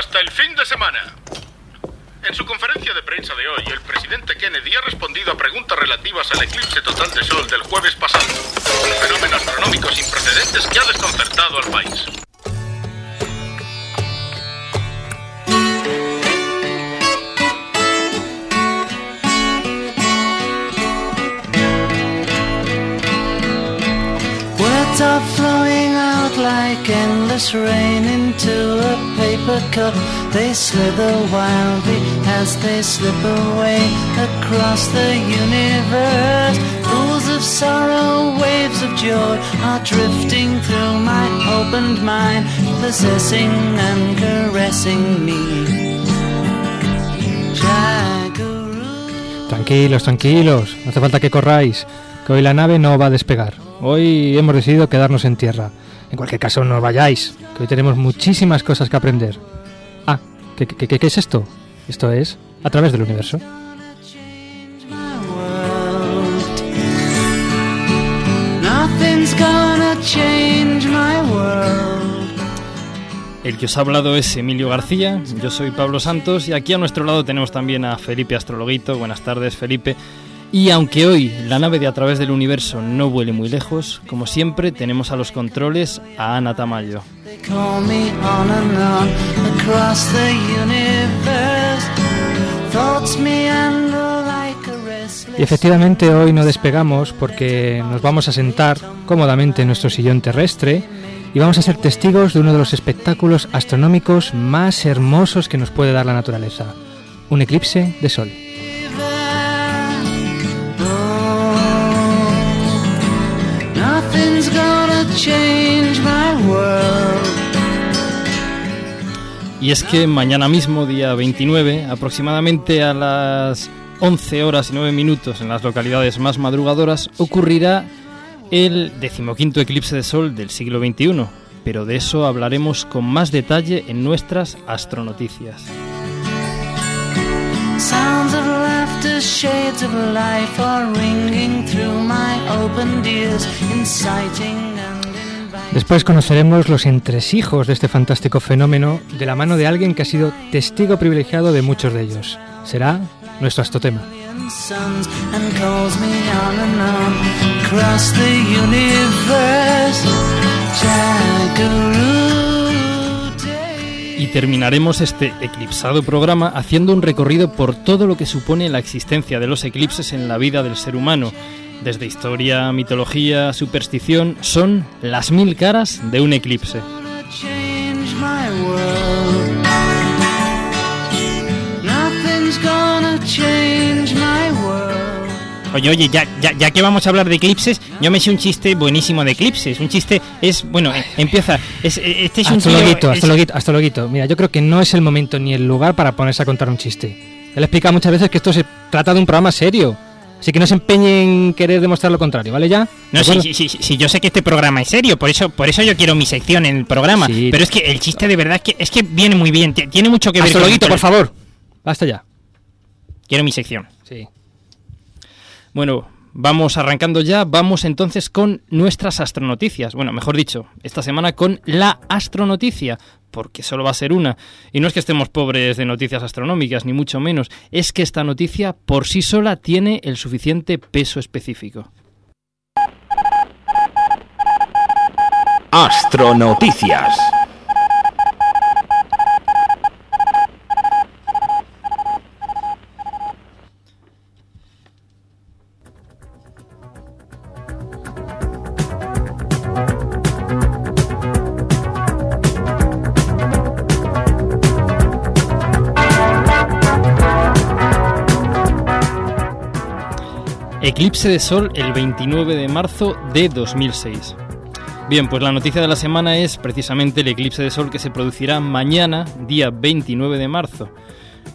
hasta el fin de semana. En su conferencia de prensa de hoy, el presidente Kennedy ha respondido a preguntas relativas al eclipse total de sol del jueves pasado, un fenómeno astronómico sin precedentes que ha desconcertado al país. Endless rain into a paper cup. They slither wildly as they slip away across the universe. Waves of joy are drifting through my opened mind. Tranquilos, tranquilos, no hace falta que corráis, que hoy la nave no va a despegar. Hoy hemos decidido quedarnos en tierra. En cualquier caso, no vayáis, que hoy tenemos muchísimas cosas que aprender. Ah, ¿qué, qué, qué- qué es esto? Esto es a través del universo. El que os ha hablado es Emilio García, yo soy Pablo Santos y aquí a nuestro lado tenemos también a Felipe Astrologuito. Buenas tardes, Felipe. Y aunque hoy la nave de A través del universo no vuele muy lejos, como siempre tenemos a los controles a Ana Tamayo. Y efectivamente hoy no despegamos porque nos vamos a sentar cómodamente en nuestro sillón terrestre y vamos a ser testigos de uno de los espectáculos astronómicos más hermosos que nos puede dar la naturaleza, un eclipse de sol. Change my world. Y es que mañana mismo, día 29, aproximadamente a las 11 horas y 9 minutos en las localidades más madrugadoras, ocurrirá el decimoquinto eclipse de sol del siglo XXI. Pero de eso hablaremos con más detalle en nuestras astronoticias. Después conoceremos los entresijos de este fantástico fenómeno de la mano de alguien que ha sido testigo privilegiado de muchos de ellos. Será nuestro astotema. Y terminaremos este eclipsado programa haciendo un recorrido por todo lo que supone la existencia de los eclipses en la vida del ser humano. Desde historia, mitología, superstición, son las mil caras de un eclipse. Oye, oye, ya, ya, ya que vamos a hablar de eclipses, yo me sé un chiste buenísimo de eclipses. Un chiste es, bueno, eh, empieza. Es, eh, este es un tío- Astrologuito, es- astrologuito, astrologuito. Mira, yo creo que no es el momento ni el lugar para ponerse a contar un chiste. He explicado muchas veces que esto se trata de un programa serio. Así que no se empeñe en querer demostrar lo contrario, ¿vale ya? No, ¿De sí, sí, sí, sí, yo sé que este programa es serio, por eso, por eso yo quiero mi sección en el programa. Sí. Pero es que el chiste de verdad es que, es que viene muy bien, ti- tiene mucho que ver con- Astrologuito, con- por favor. Basta ya. Quiero mi sección. Sí. Bueno, vamos arrancando ya, vamos entonces con nuestras astronoticias. Bueno, mejor dicho, esta semana con la astronoticia, porque solo va a ser una. Y no es que estemos pobres de noticias astronómicas, ni mucho menos, es que esta noticia por sí sola tiene el suficiente peso específico. Astronoticias. Eclipse de Sol el 29 de marzo de 2006. Bien, pues la noticia de la semana es precisamente el eclipse de Sol que se producirá mañana, día 29 de marzo.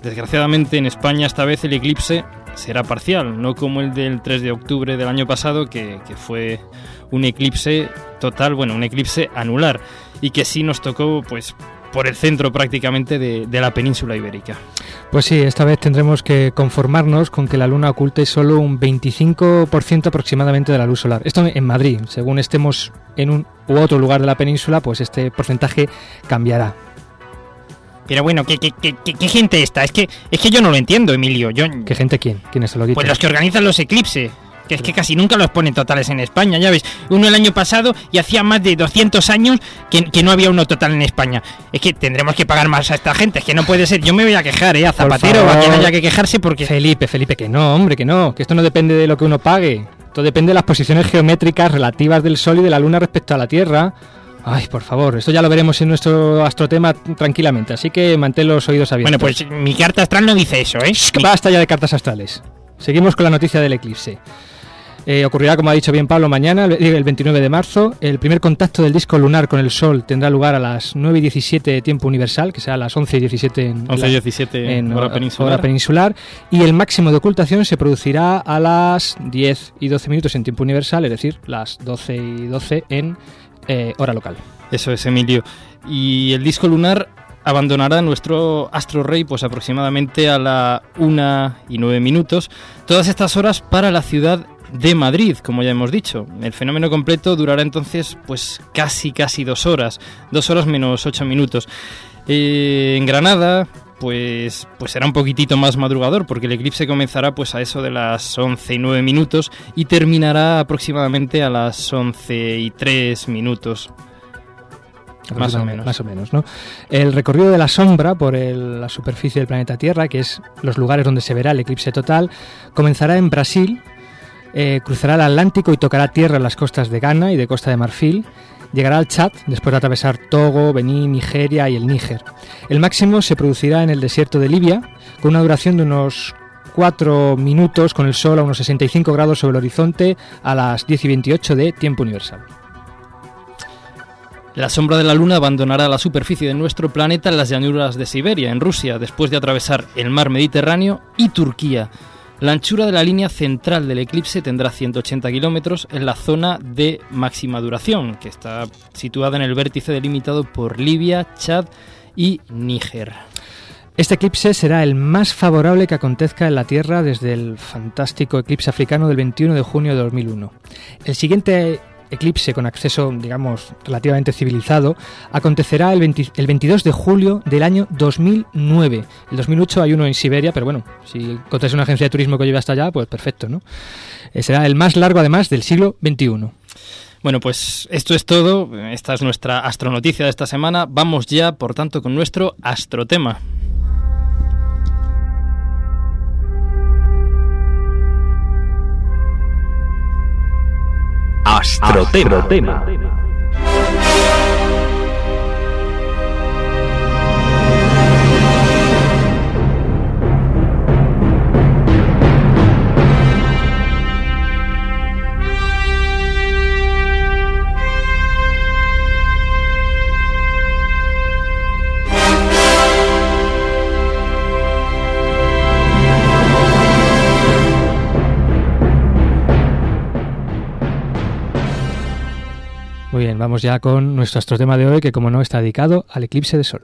Desgraciadamente en España esta vez el eclipse será parcial, no como el del 3 de octubre del año pasado, que, que fue un eclipse total, bueno, un eclipse anular, y que sí nos tocó pues por el centro prácticamente de, de la península ibérica. Pues sí, esta vez tendremos que conformarnos con que la luna oculte solo un 25% aproximadamente de la luz solar. Esto en Madrid. Según estemos en un u otro lugar de la península, pues este porcentaje cambiará. Pero bueno, ¿qué, qué, qué, qué- qué gente está? Es que, es que yo no lo entiendo, Emilio. Yo, ¿Qué gente quién? ¿Quiénes se lo dicen? pues los que organizan los eclipses. Que es que casi nunca los ponen totales en España, ya ves. Uno el año pasado y hacía más de 200 años que, que no había uno total en España. Es que tendremos que pagar más a esta gente, es que no puede ser. Yo me voy a quejar, ¿eh? A Zapatero a quien haya que quejarse porque... Felipe, Felipe, que no, hombre, que no, que esto no depende de lo que uno pague. Esto depende de las posiciones geométricas relativas del Sol y de la Luna respecto a la Tierra. Ay, por favor, esto ya lo veremos en nuestro astrotema tranquilamente, así que mantén los oídos abiertos. Bueno, pues mi carta astral no dice eso, ¿eh? Mi- Basta ya de cartas astrales. Seguimos con la noticia del eclipse. Eh, ocurrirá, como ha dicho bien Pablo, mañana, el el 29 de marzo. El primer contacto del disco lunar con el Sol tendrá lugar a las 9 y 17 de tiempo universal, que será a las 11 y 17 en, 11 la- y 17 en hora peninsular. hora peninsular. Y el máximo de ocultación se producirá a las 10 y 12 minutos en tiempo universal, es decir, las 12 y 12 en eh, hora local. Eso es, Emilio. Y el disco lunar abandonará nuestro astro rey pues aproximadamente a la 1 y 9 minutos. Todas estas horas para la ciudad de Madrid, como ya hemos dicho. El fenómeno completo durará entonces pues casi casi dos horas. Dos horas menos 8 minutos. Eh, en Granada pues, pues será un poquitito más madrugador porque el eclipse comenzará pues a eso de las 11 y 9 minutos y terminará aproximadamente a las 11 y 3 minutos. Más o menos. Más o menos, ¿no? El recorrido de la sombra por el- la superficie del planeta Tierra, que es los lugares donde se verá el eclipse total, comenzará en Brasil, eh, cruzará el Atlántico y tocará tierra en las costas de Ghana y de Costa de Marfil, llegará al Chad después de atravesar Togo, Benín, Nigeria y el Níger. El máximo se producirá en el desierto de Libia, con una duración de unos 4 minutos con el sol a unos 65 grados sobre el horizonte a las 10 y 28 de tiempo universal. La sombra de la Luna abandonará la superficie de nuestro planeta en las llanuras de Siberia, en Rusia, después de atravesar el mar Mediterráneo y Turquía. La anchura de la línea central del eclipse tendrá 180 kilómetros en la zona de máxima duración, que está situada en el vértice delimitado por Libia, Chad y Níger. Este eclipse será el más favorable que acontezca en la Tierra desde el fantástico eclipse africano del 21 de junio de 2001. El siguiente eclipse con acceso, digamos, relativamente civilizado, acontecerá el, 20 el 22 de julio del año 2009. El 2008 hay uno en Siberia, pero bueno, si encontráis una agencia de turismo que lleve hasta allá, pues perfecto, ¿no? Eh, será el más largo además del siglo XXI. Bueno, pues esto es todo. Esta es nuestra astronoticia de esta semana. Vamos ya, por tanto, con nuestro astrotema. Astrotema. Muy bien, vamos ya con nuestro astrotema de hoy, que como no está dedicado al eclipse de sol.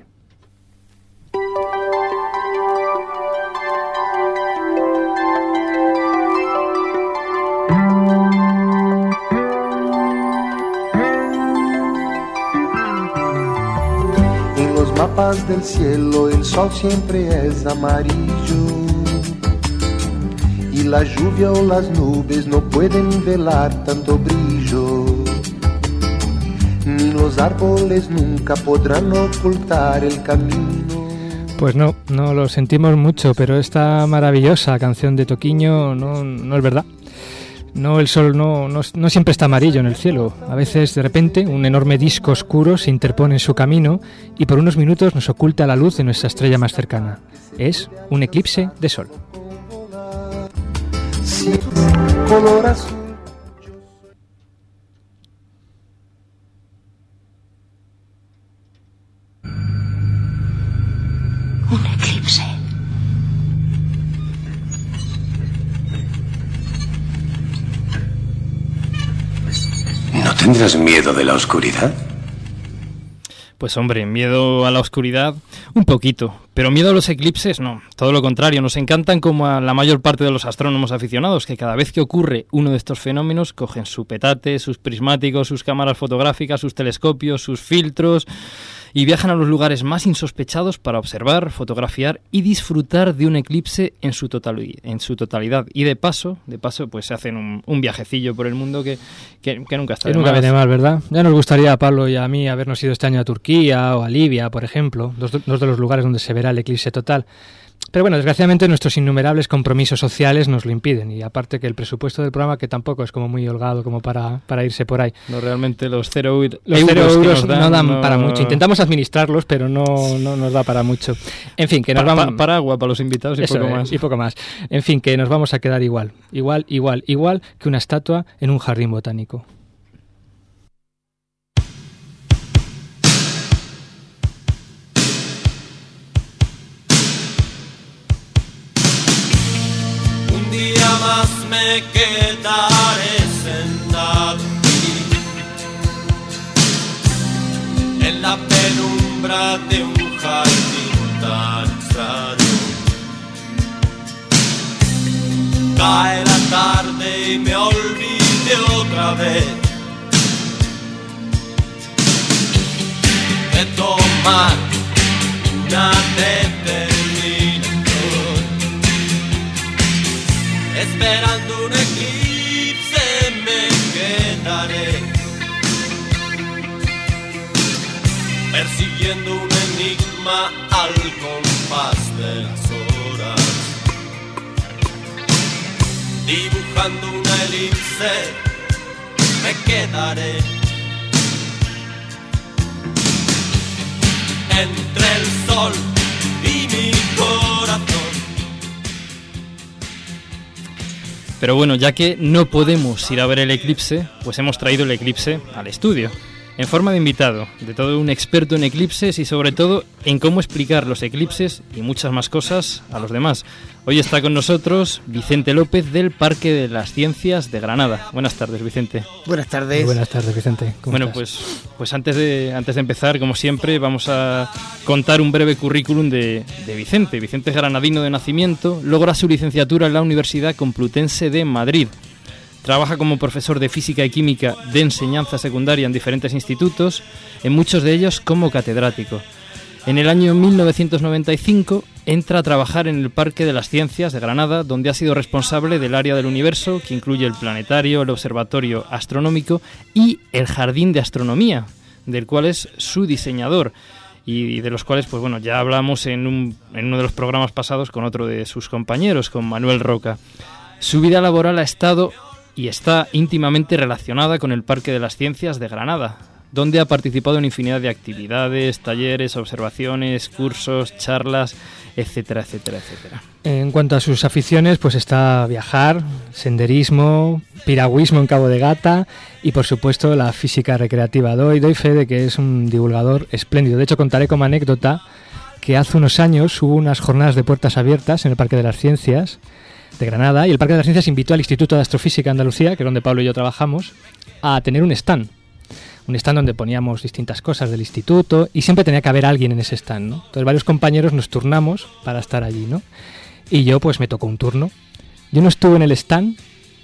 En los mapas del cielo el sol siempre es amarillo y la lluvia o las nubes no pueden velar tanto brillo. Ni los árboles nunca podrán ocultar el camino. Pues no, no lo sentimos mucho, pero esta maravillosa canción de Toquiño no, no es verdad. No, el sol no, no, no siempre está amarillo en el cielo. A veces, de repente, un enorme disco oscuro se interpone en su camino y por unos minutos nos oculta la luz de nuestra estrella más cercana. Es un eclipse de sol. Sí, color azul. ¿No tendrás miedo de la oscuridad? Pues hombre, miedo a la oscuridad, un poquito, pero miedo a los eclipses no, todo lo contrario, nos encantan como a la mayor parte de los astrónomos aficionados, que cada vez que ocurre uno de estos fenómenos cogen su petate, sus prismáticos, sus cámaras fotográficas, sus telescopios, sus filtros y viajan a los lugares más insospechados para observar, fotografiar y disfrutar de un eclipse en su, totali- en su totalidad. Y de paso, de paso, pues se hacen un, un viajecillo por el mundo que, que- que nunca está Que de nunca viene mal, ¿verdad? Ya nos gustaría a Pablo y a mí habernos ido este año a Turquía o a Libia, por ejemplo, dos, dos de los lugares donde se verá el eclipse total. Pero bueno, desgraciadamente nuestros innumerables compromisos sociales nos lo impiden y aparte que el presupuesto del programa que tampoco es como muy holgado como para, para irse por ahí. No, realmente los cero, Los euros, cero no dan no- para mucho. Intentamos administrarlos, pero no, no nos da para mucho. En fin, que nos Pa- vamos... pa- para agua para los invitados y Eso poco más. y poco más. En fin, que nos vamos a quedar igual, igual, igual, igual que una estatua en un jardín botánico. Más me quedaré sentado aquí, en la penumbra de un jardín tan extraño. Cae la tarde y me olvide otra vez de tomar una Persiguiendo un enigma al compás de las horas. Dibujando una elipse me quedaré. Entre el sol y mi corazón. Pero bueno, ya que no podemos ir a ver el eclipse, pues hemos traído el eclipse al estudio. En forma de invitado, de todo un experto en eclipses y sobre todo en cómo explicar los eclipses y muchas más cosas a los demás. Hoy está con nosotros Vicente López del Parque de las Ciencias de Granada. Buenas tardes, Vicente. Buenas Muy tardes. buenas tardes, Vicente. ¿Cómo Bueno, estás? pues, pues antes, de, antes de empezar, como siempre, vamos a contar un breve currículum de, de Vicente. Vicente es granadino de nacimiento, logra su licenciatura en la Universidad Complutense de Madrid. Trabaja como profesor de física y química de enseñanza secundaria en diferentes institutos, en muchos de ellos como catedrático. En el año 1995 entra a trabajar en el Parque de las Ciencias de Granada, donde ha sido responsable del área del universo, que incluye el planetario, el observatorio astronómico y el jardín de astronomía, del cual es su diseñador y de los cuales, pues bueno, ya hablamos en, un- en uno de los programas pasados con otro de sus compañeros, con Manuel Roca. Su vida laboral ha estado y está íntimamente relacionada con el Parque de las Ciencias de Granada, donde ha participado en infinidad de actividades, talleres, observaciones, cursos, charlas, etcétera, etcétera, etcétera. En cuanto a sus aficiones, pues está viajar, senderismo, piragüismo en Cabo de Gata y por supuesto la física recreativa. Doy, doy fe de que es un divulgador espléndido. De hecho, contaré como anécdota que hace unos años hubo unas jornadas de puertas abiertas en el Parque de las Ciencias de Granada y el Parque de las Ciencias invitó al Instituto de Astrofísica de Andalucía, que es donde Pablo y yo trabajamos, a tener un stand. Un stand donde poníamos distintas cosas del instituto y siempre tenía que haber alguien en ese stand, ¿no? Entonces varios compañeros nos turnamos para estar allí, ¿no? Y yo pues me tocó un turno. Yo no estuve en el stand,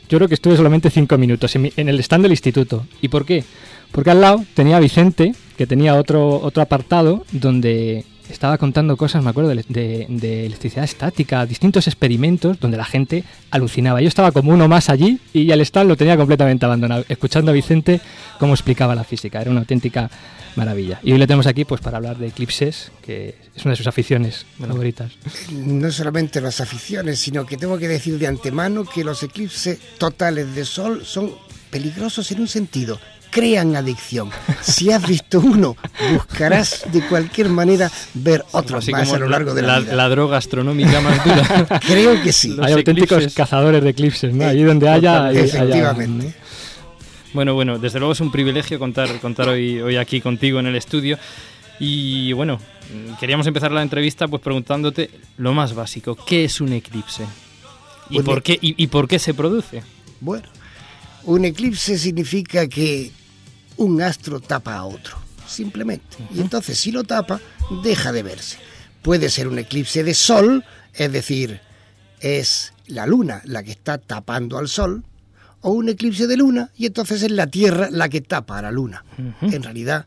yo creo que estuve solamente cinco minutos en, el stand del instituto. ¿Y por qué? Porque al lado tenía a Vicente, que tenía otro, otro apartado donde estaba contando cosas, me acuerdo, de, de- de electricidad estática, distintos experimentos donde la gente alucinaba. Yo estaba como uno más allí y el stand lo tenía completamente abandonado, escuchando a Vicente cómo explicaba la física. Era una auténtica maravilla. Y hoy le tenemos aquí pues para hablar de eclipses, que es una de sus aficiones favoritas. No solamente las aficiones, sino que tengo que decir de antemano que los eclipses totales de sol son peligrosos en un sentido. Crean adicción. Si has visto uno, buscarás de cualquier manera ver otros Así más como a lo largo de la, la, vida. la droga astronómica más dura. Creo que sí. Los Hay auténticos eclipses. cazadores de eclipses, ¿no? Allí donde haya... hay- haya- Efectivamente. Bueno, bueno, desde luego es un privilegio contar, contar hoy, hoy aquí contigo en el estudio. Y bueno, queríamos empezar la entrevista pues preguntándote lo más básico, ¿qué es un eclipse? ¿Y, por, mi- qué, y, y por qué se produce? Bueno, un eclipse significa que un astro tapa a otro, simplemente. Y entonces si lo tapa, deja de verse. Puede ser un eclipse de sol, es decir, es la luna la que está tapando al sol, o un eclipse de luna y entonces es la Tierra la que tapa a la luna. En realidad,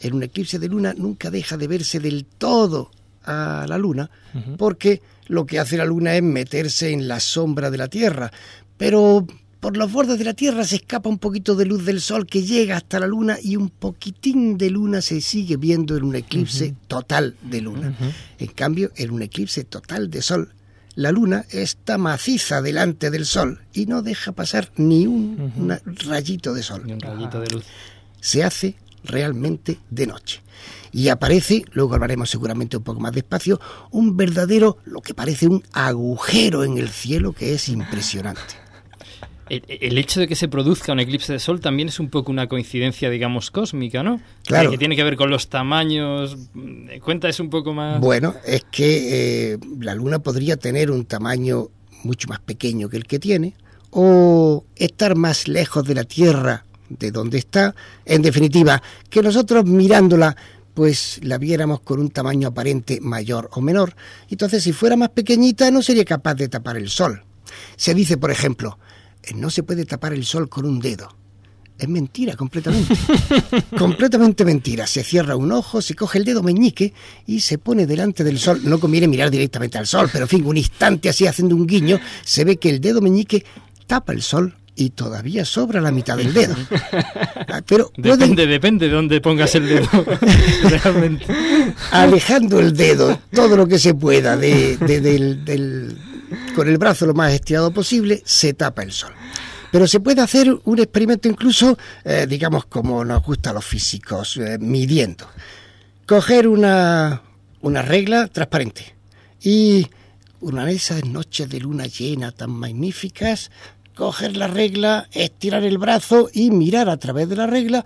en un eclipse de luna nunca deja de verse del todo a la luna, porque lo que hace la luna es meterse en la sombra de la Tierra, pero por los bordes de la Tierra se escapa un poquito de luz del Sol que llega hasta la Luna y un poquitín de Luna se sigue viendo en un eclipse total de Luna. En cambio, en un eclipse total de Sol, la Luna está maciza delante del Sol y no deja pasar ni un rayito de Sol. Ni un rayito de luz. Se hace realmente de noche. Y aparece, luego hablaremos seguramente un poco más despacio, un verdadero, lo que parece un agujero en el cielo que es impresionante. El, el hecho de que se produzca un eclipse de sol también es un poco una coincidencia, digamos, cósmica, ¿no? Claro. Que tiene que ver con los tamaños. Cuenta es un poco más. Bueno, es que eh, la Luna podría tener un tamaño mucho más pequeño que el que tiene, o estar más lejos de la Tierra de donde está. En definitiva, que nosotros mirándola, pues la viéramos con un tamaño aparente mayor o menor. Entonces, si fuera más pequeñita, no sería capaz de tapar el Sol. Se dice, por ejemplo, no se puede tapar el Sol con un dedo. Es mentira, completamente. completamente mentira. Se cierra un ojo, se coge el dedo meñique y se pone delante del sol. No conviene mirar directamente al sol, pero en fin, un instante así haciendo un guiño, se ve que el dedo meñique tapa el sol y todavía sobra la mitad del dedo. Ah, Pero pueden- Depende, depende de dónde pongas el dedo. Realmente. alejando el dedo todo lo que se pueda de, de- del, del- con el brazo lo más estirado posible, se tapa el sol. Pero se puede hacer un experimento incluso, eh, digamos, como nos gusta a los físicos, eh, midiendo. Coger una, una regla transparente y una de esas noches de luna llena tan magníficas, coger la regla, estirar el brazo y mirar a través de la regla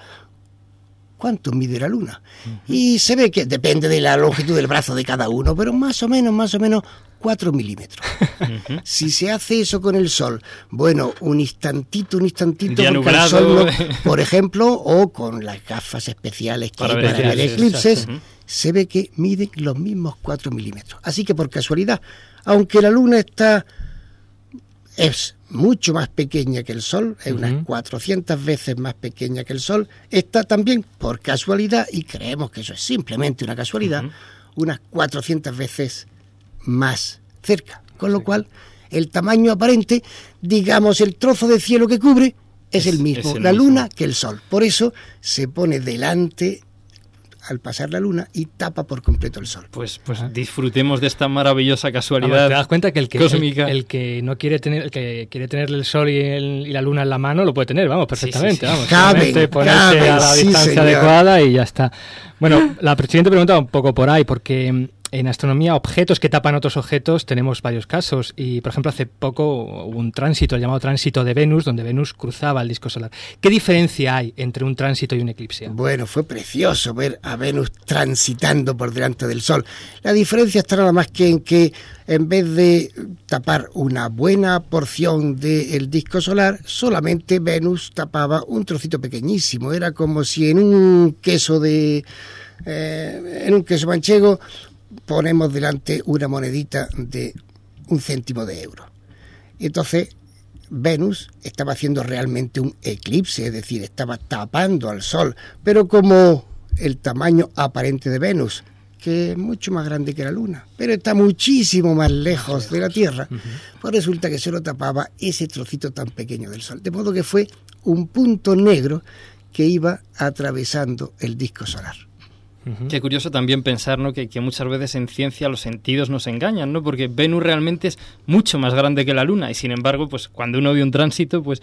cuánto mide la luna. Y se ve que depende de la longitud del brazo de cada uno, pero más o menos, más o menos 4 milímetros. si se hace eso con el sol, bueno, un instantito, un instantito, porque el sol no- por ejemplo, o con las gafas especiales que Para hay ver para ver eclipses, se ve que miden los mismos 4 milímetros. Así que por casualidad, aunque la luna está es mucho más pequeña que el Sol, es unas 400 veces más pequeña que el Sol, está también, por casualidad, y creemos que eso es simplemente una casualidad, unas 400 veces más cerca. Con lo cual, el tamaño aparente, digamos, el trozo de cielo que cubre, es, el mismo, es el la mismo. luna que el Sol. Por eso se pone delante al pasar la luna y tapa por completo el Sol. Pues, pues disfrutemos de esta maravillosa casualidad. te das cuenta que el que, cósmica. el, el que no quiere tener el que quiere tener el sol y, el- y la luna en la mano lo puede tener, vamos, perfectamente, sí. vamos. Caben, solamente ponerse caben, a la sí, distancia adecuada y ya está. Bueno, la siguiente pregunta va un poco por ahí, porque mm, en astronomía objetos que tapan otros objetos tenemos varios casos y, por ejemplo, hace poco hubo un tránsito, el llamado tránsito de Venus, donde Venus cruzaba el disco solar. ¿Qué diferencia hay entre un tránsito y un eclipse? Bueno, fue precioso ver a Venus transitando por delante del Sol. La diferencia está nada más que en que en vez de tapar una buena porción del disco solar, solamente Venus tapaba un trocito pequeñísimo. Era como si en un queso de eh, en un queso manchego ponemos delante una monedita de un céntimo de euro. Y entonces Venus estaba haciendo realmente un eclipse, es decir, estaba tapando al Sol, pero como el tamaño aparente de Venus, que es mucho más grande que la Luna, pero está muchísimo más lejos de la Tierra, pues resulta que solo tapaba ese trocito tan pequeño del Sol. De modo que fue un punto negro que iba atravesando el disco solar. Qué curioso también pensar ¿no? que, que muchas veces en ciencia los sentidos nos engañan, ¿no? Porque Venus realmente es mucho más grande que la Luna y sin embargo, pues cuando uno ve un tránsito, pues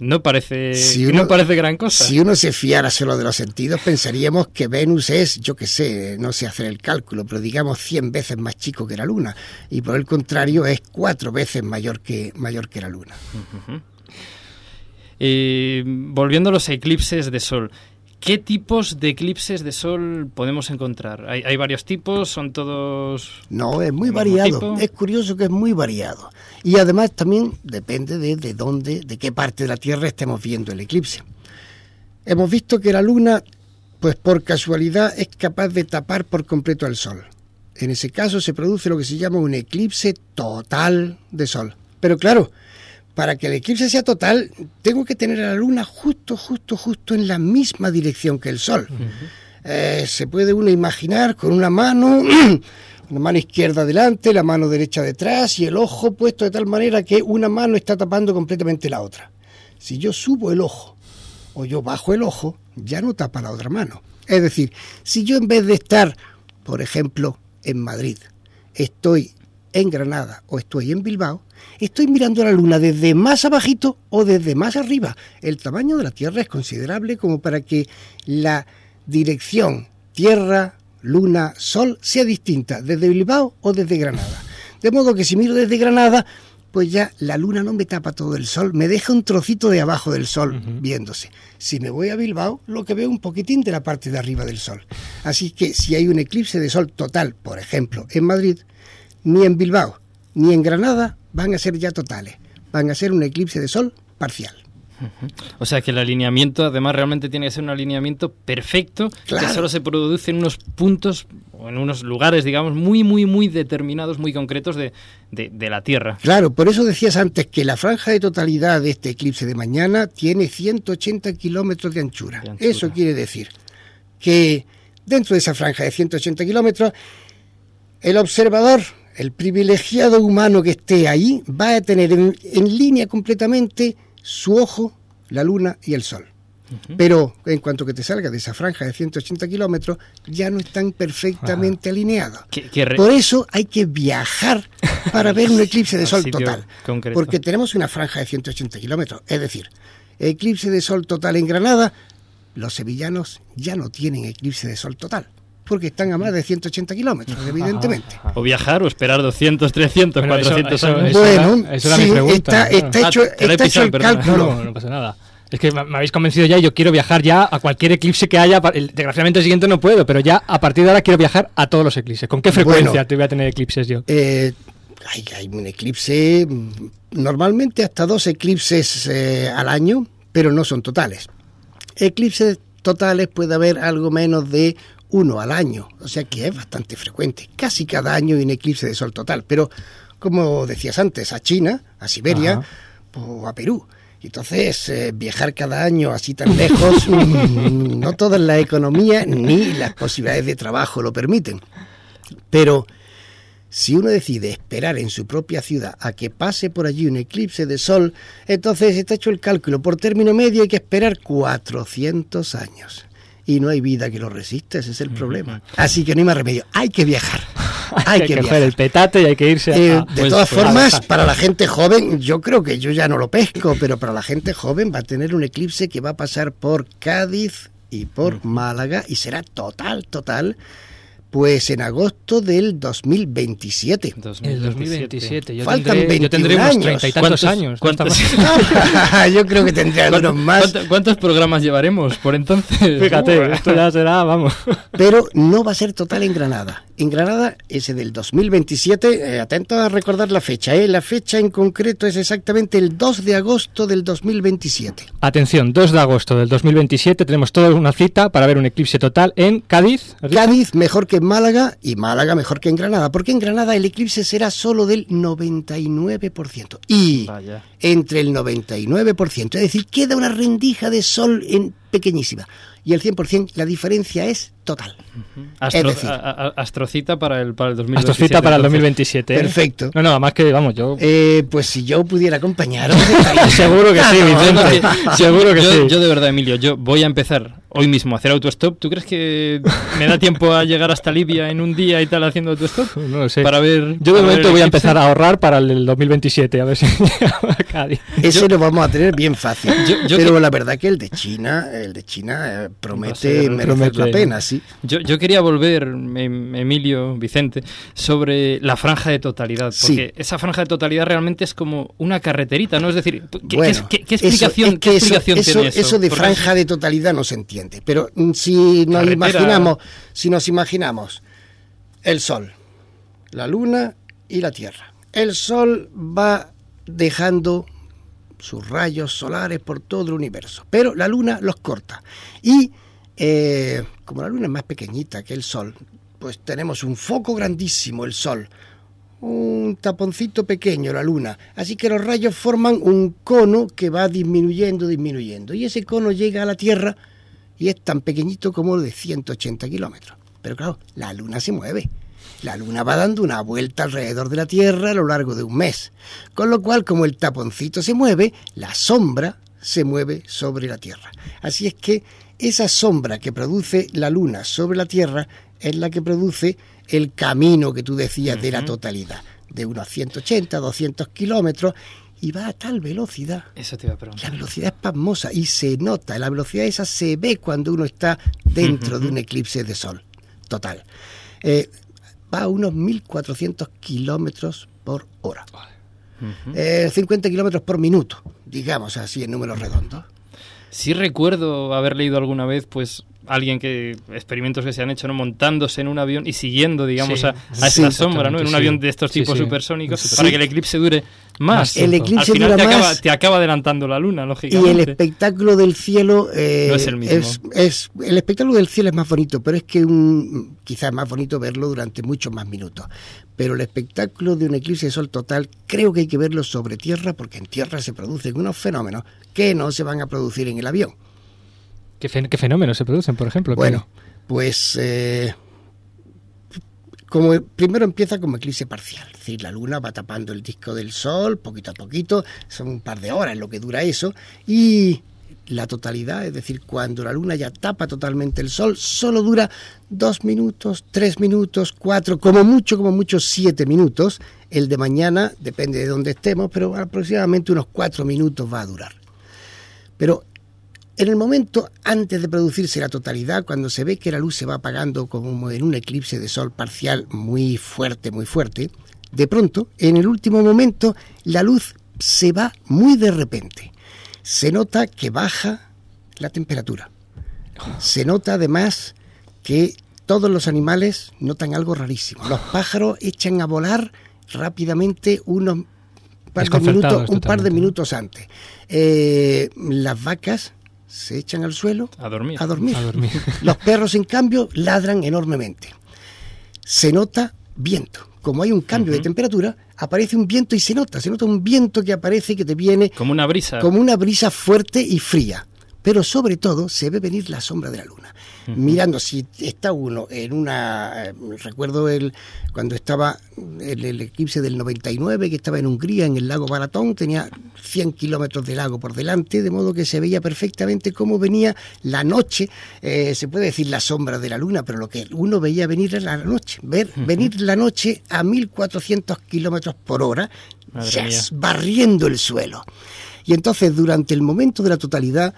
no parece, Si no uno- parece gran cosa. Si uno se fiara solo de los sentidos, pensaríamos que Venus es, yo qué sé, no sé hacer el cálculo, pero digamos 100 veces más chico que la Luna. Y por el contrario, es cuatro veces mayor que, mayor que la Luna. Eh, volviendo a los eclipses de Sol, ¿qué tipos de eclipses de Sol podemos encontrar? Hay, hay varios tipos, son todos... No, es muy ¿El mismo variado. tipo? Es curioso que es muy variado. Y además también depende de, de dónde, de qué parte de la Tierra estemos viendo el eclipse. Hemos visto que la Luna, pues por casualidad, es capaz de tapar por completo al Sol. En ese caso se produce lo que se llama un eclipse total de Sol. Pero claro, para que el eclipse sea total, tengo que tener a la Luna justo, justo, justo en la misma dirección que el Sol. eh, se puede uno imaginar con una mano, la mano izquierda delante, la mano derecha detrás y el ojo puesto de tal manera que una mano está tapando completamente la otra. Si yo subo el ojo o yo bajo el ojo, ya no tapa la otra mano. Es decir, si yo en vez de estar, por ejemplo, en Madrid, estoy en Granada o estoy en Bilbao, estoy mirando la luna desde más abajito o desde más arriba. El tamaño de la Tierra es considerable como para que la dirección Tierra, Luna, Sol sea distinta desde Bilbao o desde Granada. De modo que si miro desde Granada, pues ya la luna no me tapa todo el sol, me deja un trocito de abajo del sol viéndose. Si me voy a Bilbao, lo que veo un poquitín de la parte de arriba del sol. Así que si hay un eclipse de sol total, por ejemplo, en Madrid, ni en Bilbao ni en Granada van a ser ya totales, van a ser un eclipse de sol parcial. O sea que el alineamiento, además, realmente tiene que ser un alineamiento perfecto, Claro. que solo se produce en unos puntos o en unos lugares, digamos, muy, muy, muy determinados, muy concretos de, de- de la Tierra. Claro, por eso decías antes que la franja de totalidad de este eclipse de mañana tiene 180 kilómetros de. De anchura. Eso quiere decir que dentro de esa franja de 180 kilómetros, el observador, el privilegiado humano que esté ahí, va a tener en, en línea completamente su ojo, la luna y el sol. Pero en cuanto que te salga de esa franja de 180 kilómetros, ya no están perfectamente alineados. Re- Por eso hay que viajar para ver un eclipse de sol total. concreto. Porque tenemos una franja de 180 kilómetros. Es decir, eclipse de sol total en Granada, los sevillanos ya no tienen eclipse de sol total. Porque están a más de 180 kilómetros, evidentemente. O viajar o esperar 200, 300, Bueno, eso- 400 eso- años. eso Bueno, era- eso era mi sí, pregunta, está, Ah, hecho, he está hecho pisado, el perdona. cálculo. No, no, no pasa nada. Es que me habéis convencido ya y yo quiero viajar ya a cualquier eclipse que haya. Desgraciadamente el siguiente no puedo, pero ya a partir de ahora quiero viajar a todos los eclipses. ¿Con qué frecuencia Bueno. te voy a tener eclipses yo? Eh, hay, hay un eclipse, mm, normalmente hasta dos eclipses eh, al año, pero no son totales. Eclipses totales puede haber algo menos de uno al año, o sea que es bastante frecuente. Casi cada año hay un eclipse de sol total, pero como decías antes, a China, a Siberia Ajá. o a Perú. Entonces, eh, viajar cada año así tan lejos, mm, no todas las economías ni las posibilidades de trabajo lo permiten. Pero si uno decide esperar en su propia ciudad a que pase por allí un eclipse de sol, entonces está hecho el cálculo. Por término medio hay que esperar 400 años. Y no hay vida que lo resista, ese es el problema. Así que no hay más remedio, hay que viajar. Hay que coger viajar. el petate y hay que irse a... Eh, a- de pues, todas pues, formas, para la gente joven, yo creo que yo ya no lo pesco, pero para la gente joven va a tener un eclipse que va a pasar por Cádiz y por Málaga y será total, total, pues en agosto del 2027. El 2027. Yo Faltan tendré, yo tendré 21 unos años. y tantos ¿Cuántos- años. cuántos- yo creo que tendré algunos ¿Cuánto- más, cuánto- ¿Cuántos programas llevaremos por entonces? Fíjate, esto ya será, vamos. pero no va a ser total en Granada. En Granada, ese del 2027, eh, atentos a recordar la fecha, ¿eh? la fecha en concreto es exactamente el 2 de agosto del 2027. Atención, 2 de agosto del 2027 tenemos toda una cita para ver un eclipse total en Cádiz. Cádiz mejor que en Málaga y Málaga mejor que en Granada, porque en Granada el eclipse será solo del 99%. Y Vaya. entre el 99%, es decir, queda una rendija de sol en pequeñísima. Y el 100%, la diferencia es total. Astro- Es decir- a- a- astrocita para el, para el 2027. Astrocita para el entonces. 2027. ¿eh? Perfecto. No, no, además que, vamos, yo... Eh, pues si yo pudiera acompañaros, Seguro que sí, no, Vicente. no. Seguro que yo, sí. yo de verdad, Emilio, yo voy a empezar hoy mismo hacer autostop. ¿Tú crees que me da tiempo a llegar hasta Libia en un día y tal haciendo autostop? No lo sé. Para ver. Yo de momento voy a empezar a ahorrar para el 2027, a ver si llego a Cádiz. Ese lo vamos a tener bien fácil. Yo- yo Pero que- la verdad que el de China, el de China eh, promete merecer la pena, sí. Yo, yo quería volver, em- Emilio, Vicente, sobre la franja de totalidad, Sí. porque esa franja de totalidad realmente es como una carreterita, ¿no? Es decir, ¿qué, Bueno, qué- explicación, es que eso- explicación eso, tiene eso? eso de franja de totalidad no se entiende. Pero mm, si nos Carretera. imaginamos, si nos imaginamos el Sol, la Luna y la Tierra. El Sol va dejando sus rayos solares por todo el universo, pero la Luna los corta. Y eh, como la Luna es más pequeñita que el Sol, pues tenemos un foco grandísimo, el Sol, un taponcito pequeño, la luna. Así que los rayos forman un cono que va disminuyendo, disminuyendo. Y ese cono llega a la Tierra y es tan pequeñito como de 180 kilómetros. Pero claro, la luna se mueve. La luna va dando una vuelta alrededor de la Tierra a lo largo de un mes. Con lo cual, como el taponcito se mueve, la sombra se mueve sobre la Tierra. Así es que esa sombra que produce la luna sobre la Tierra es la que produce el camino que tú decías de la totalidad, de unos 180, 200 kilómetros, y va a tal velocidad. Eso te iba a preguntar. La velocidad es pasmosa y se nota, la velocidad esa se ve cuando uno está dentro de un eclipse de sol total. Eh, va a unos 1.400 kilómetros por hora. Eh, 50 kilómetros por minuto, digamos así en números redondos. Sí recuerdo haber leído alguna vez, pues, alguien que experimentos que se han hecho no montándose en un avión y siguiendo digamos Sí, a, a sí, esta sombra no en un sí. avión de estos tipos sí. supersónicos Sí. para que el eclipse dure más El eclipse al final dura te acaba, más. te acaba adelantando la luna Y el lógicamente espectáculo del cielo eh, No es el mismo. es- es- el espectáculo del cielo es más bonito, pero es que un, quizás es más bonito verlo durante muchos más minutos. Pero el espectáculo de un eclipse de sol total creo que hay que verlo sobre tierra, porque en tierra se producen unos fenómenos que no se van a producir en el avión. ¿Qué, fen- qué fenómenos se producen, por ejemplo? Bueno, pues eh, como primero empieza como eclipse parcial, es decir, la luna va tapando el disco del sol poquito a poquito, son un par de horas lo que dura eso, y la totalidad, es decir, cuando la luna ya tapa totalmente el sol, solo dura dos minutos, tres minutos, cuatro, como mucho, como mucho, siete minutos. El de mañana, depende de dónde estemos, pero aproximadamente unos cuatro minutos va a durar. Pero en el momento antes de producirse la totalidad, cuando se ve que la luz se va apagando como en un eclipse de sol parcial muy fuerte, muy fuerte, de pronto, en el último momento, la luz se va muy de repente. Se nota que baja la temperatura. Se nota además que todos los animales notan algo rarísimo. Los pájaros echan a volar rápidamente unos par de Desconcertados minutos, un par de minutos antes. Eh, las vacas se echan al suelo a dormir a dormir. A dormir. Los perros, en cambio, ladran enormemente. Se nota viento. Como hay un cambio de temperatura, aparece un viento y se nota. Se nota un viento que aparece que te viene como una brisa como una brisa fuerte y fría. Pero sobre todo se ve venir la sombra de la luna. Mirando, si está uno en una... eh, Recuerdo el, cuando estaba en el eclipse del 99, que estaba en Hungría, en el lago Balatón, tenía 100 kilómetros de lago por delante, de modo que se veía perfectamente cómo venía la noche, eh, se puede decir la sombra de la luna, pero lo que uno veía venir era la noche, ver venir la noche a 1400 kilómetros por hora, mía. barriendo el suelo. Y entonces, durante el momento de la totalidad,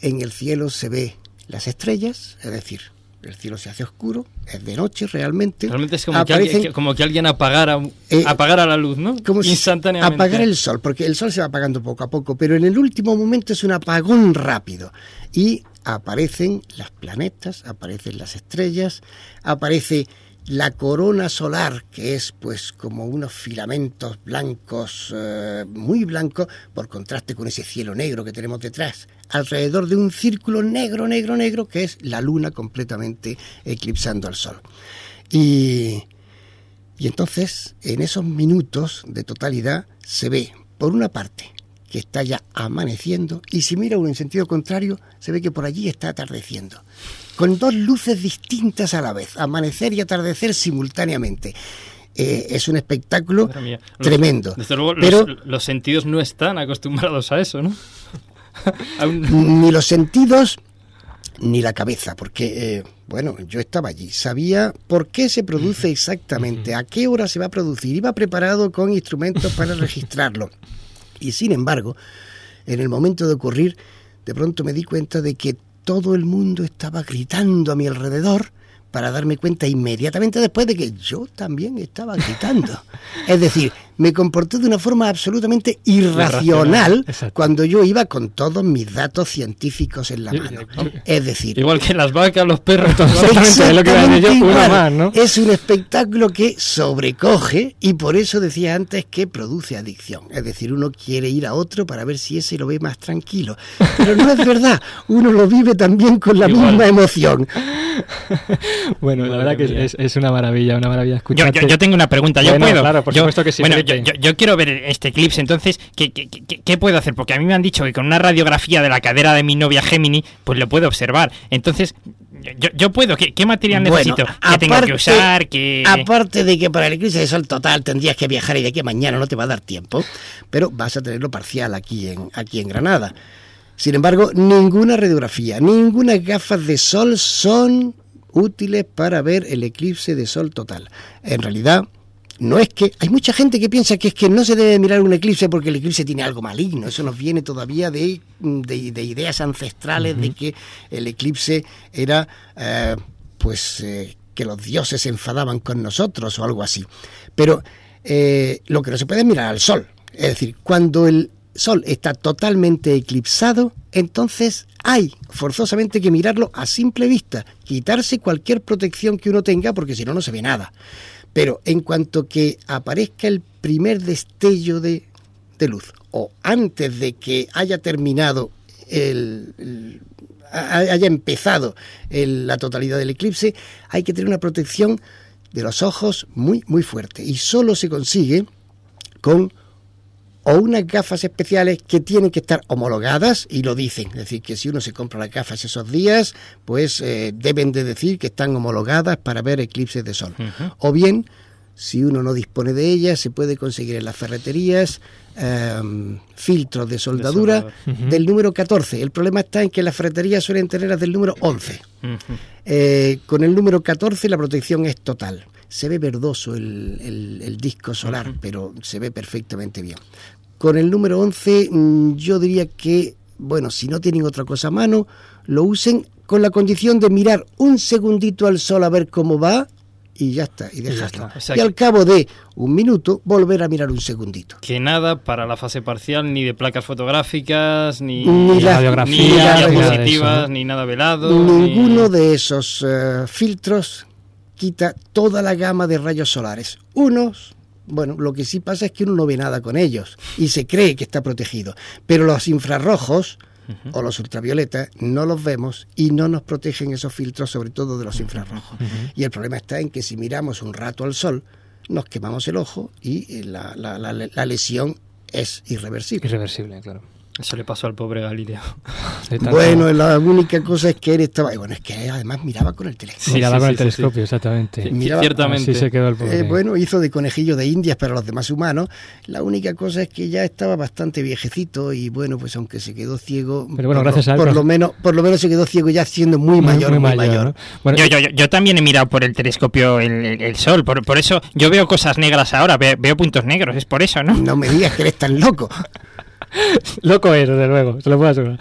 en el cielo se ve las estrellas, es decir, el cielo se hace oscuro, es de noche realmente. realmente es como, que alguien, Aparecen- que- como que alguien apagara Eh, apagara la luz no como instantáneamente apagar el sol, porque el sol se va apagando poco a poco, pero en el último momento es un apagón rápido. Y aparecen las planetas, aparecen las estrellas, aparece la corona solar, que es pues como unos filamentos blancos, eh, muy blancos, por contraste con ese cielo negro que tenemos detrás, alrededor de un círculo negro, negro, negro, que es la luna completamente eclipsando al sol. Y y entonces, en esos minutos de totalidad, se ve, por una parte, que está ya amaneciendo, y si mira uno en sentido contrario, se ve que por allí está atardeciendo. Con dos luces distintas a la vez, amanecer y atardecer simultáneamente. Eh, es un espectáculo Madre mía. Los- tremendo. desde luego Pero los, los sentidos no están acostumbrados a eso no un- ni los sentidos ni la cabeza, porque, eh, bueno, yo estaba allí, sabía por qué se produce exactamente, a qué hora se va a producir, iba preparado con instrumentos para registrarlo. Y sin embargo, en el momento de ocurrir, de pronto me di cuenta de que todo el mundo estaba gritando a mi alrededor para darme cuenta inmediatamente después de que yo también estaba gritando. es decir, me comporté de una forma absolutamente irracional cuando yo iba con todos mis datos científicos en la mano. Es decir, igual que las vacas los perros Exactamente, es lo que yo, igual. más, ¿no? Es un espectáculo que sobrecoge y por eso decía antes que produce adicción. Es decir, uno quiere ir a otro para ver si ese lo ve más tranquilo. Pero no es verdad, uno lo vive también con la Igual. misma emoción. bueno, la verdad que es, es una maravilla, una maravilla Yo, escucharte. yo- yo tengo una pregunta, ¿yo Bueno, puedo? claro, por Yo- supuesto que sí, Bueno, yo, Felipe. yo- yo quiero ver este eclipse, entonces, ¿qué, qué, qué- qué puedo hacer? Porque a mí me han dicho que con una radiografía de la cadera de mi novia Gemini, pues lo puedo observar. Entonces, yo, yo puedo, ¿qué, qué material Bueno, necesito? ¿Qué tengo que aparte- usar? ¿Qué... Aparte de que para el eclipse de sol total tendrías que viajar y de que mañana no te va a dar tiempo, pero vas a tenerlo parcial aquí en, aquí en Granada. Sin embargo, ninguna radiografía, ninguna gafas de sol son útiles para ver el eclipse de sol total. En realidad, no es que hay mucha gente que piensa que es que no se debe mirar un eclipse porque el eclipse tiene algo maligno. Eso nos viene todavía de, de- de ideas ancestrales de que el eclipse era, eh, pues, eh, que los dioses se enfadaban con nosotros o algo así. Pero eh, lo que no se puede es mirar al sol. Es decir, cuando el sol está totalmente eclipsado, entonces hay forzosamente que mirarlo a simple vista, quitarse cualquier protección que uno tenga porque si no no se ve nada. Pero en cuanto que aparezca el primer destello de, de luz o antes de que haya terminado el, el- ha- haya empezado la totalidad del eclipse, hay que tener una protección de los ojos muy muy fuerte y solo se consigue con o unas gafas especiales que tienen que estar homologadas y lo dicen, es decir, que si uno se compra las gafas esos días, pues eh, deben de decir que están homologadas para ver eclipses de sol. O bien, si uno no dispone de ellas, se puede conseguir en las ferreterías em, filtros de soldadura del número 14. El problema está en que las ferreterías suelen tenerlas del número 11. Ujú. Eh, con el número 14 la protección es total. Se ve verdoso el, el- el disco solar, pero se ve perfectamente bien. Con el número 11 mm, yo diría que, bueno, si no tienen otra cosa a mano, lo usen con la condición de mirar un segundito al sol a ver cómo va y ya está, y dejarlo. está. O sea y al cabo de un minuto volver a mirar un segundito. Que nada para la fase parcial, ni de placas fotográficas, ni, Ni la- radiografía, ni ni diapositivas, nada ni velado. ni- Ninguno de esos eh, filtros quita toda la gama de rayos solares. Unos, bueno, lo que sí pasa es que uno no ve nada con ellos y se cree que está protegido. Pero los infrarrojos o los ultravioletas no los vemos y no nos protegen esos filtros, sobre todo de los infrarrojos. Y el problema está en que si miramos un rato al sol, nos quemamos el ojo y eh, la, la- la- la lesión es irreversible. Irreversible, claro. Eso le pasó al pobre Galileo. Bueno, la única cosa es que él estaba... Bueno, es que además miraba con el telescopio. Miraba sí, con sí, el sí, telescopio, exactamente. Sí, Miraba- ciertamente. Así se quedó el pobre. Eh, bueno, hizo de conejillo de indias para los demás humanos. La única cosa es que ya estaba bastante viejecito y bueno, pues aunque se quedó ciego, Pero bueno, por, gracias lo, a él, por lo menos, por lo menos se quedó ciego ya siendo muy, mayor, muy, mayor. ¿no? Bueno, Yo, yo, yo, también he mirado por el telescopio el, el- el sol, por, por eso yo veo cosas negras ahora, ve- veo, puntos negros, es por eso, ¿no? No me digas que eres tan loco. Loco es, desde luego, se lo puedo asegurar.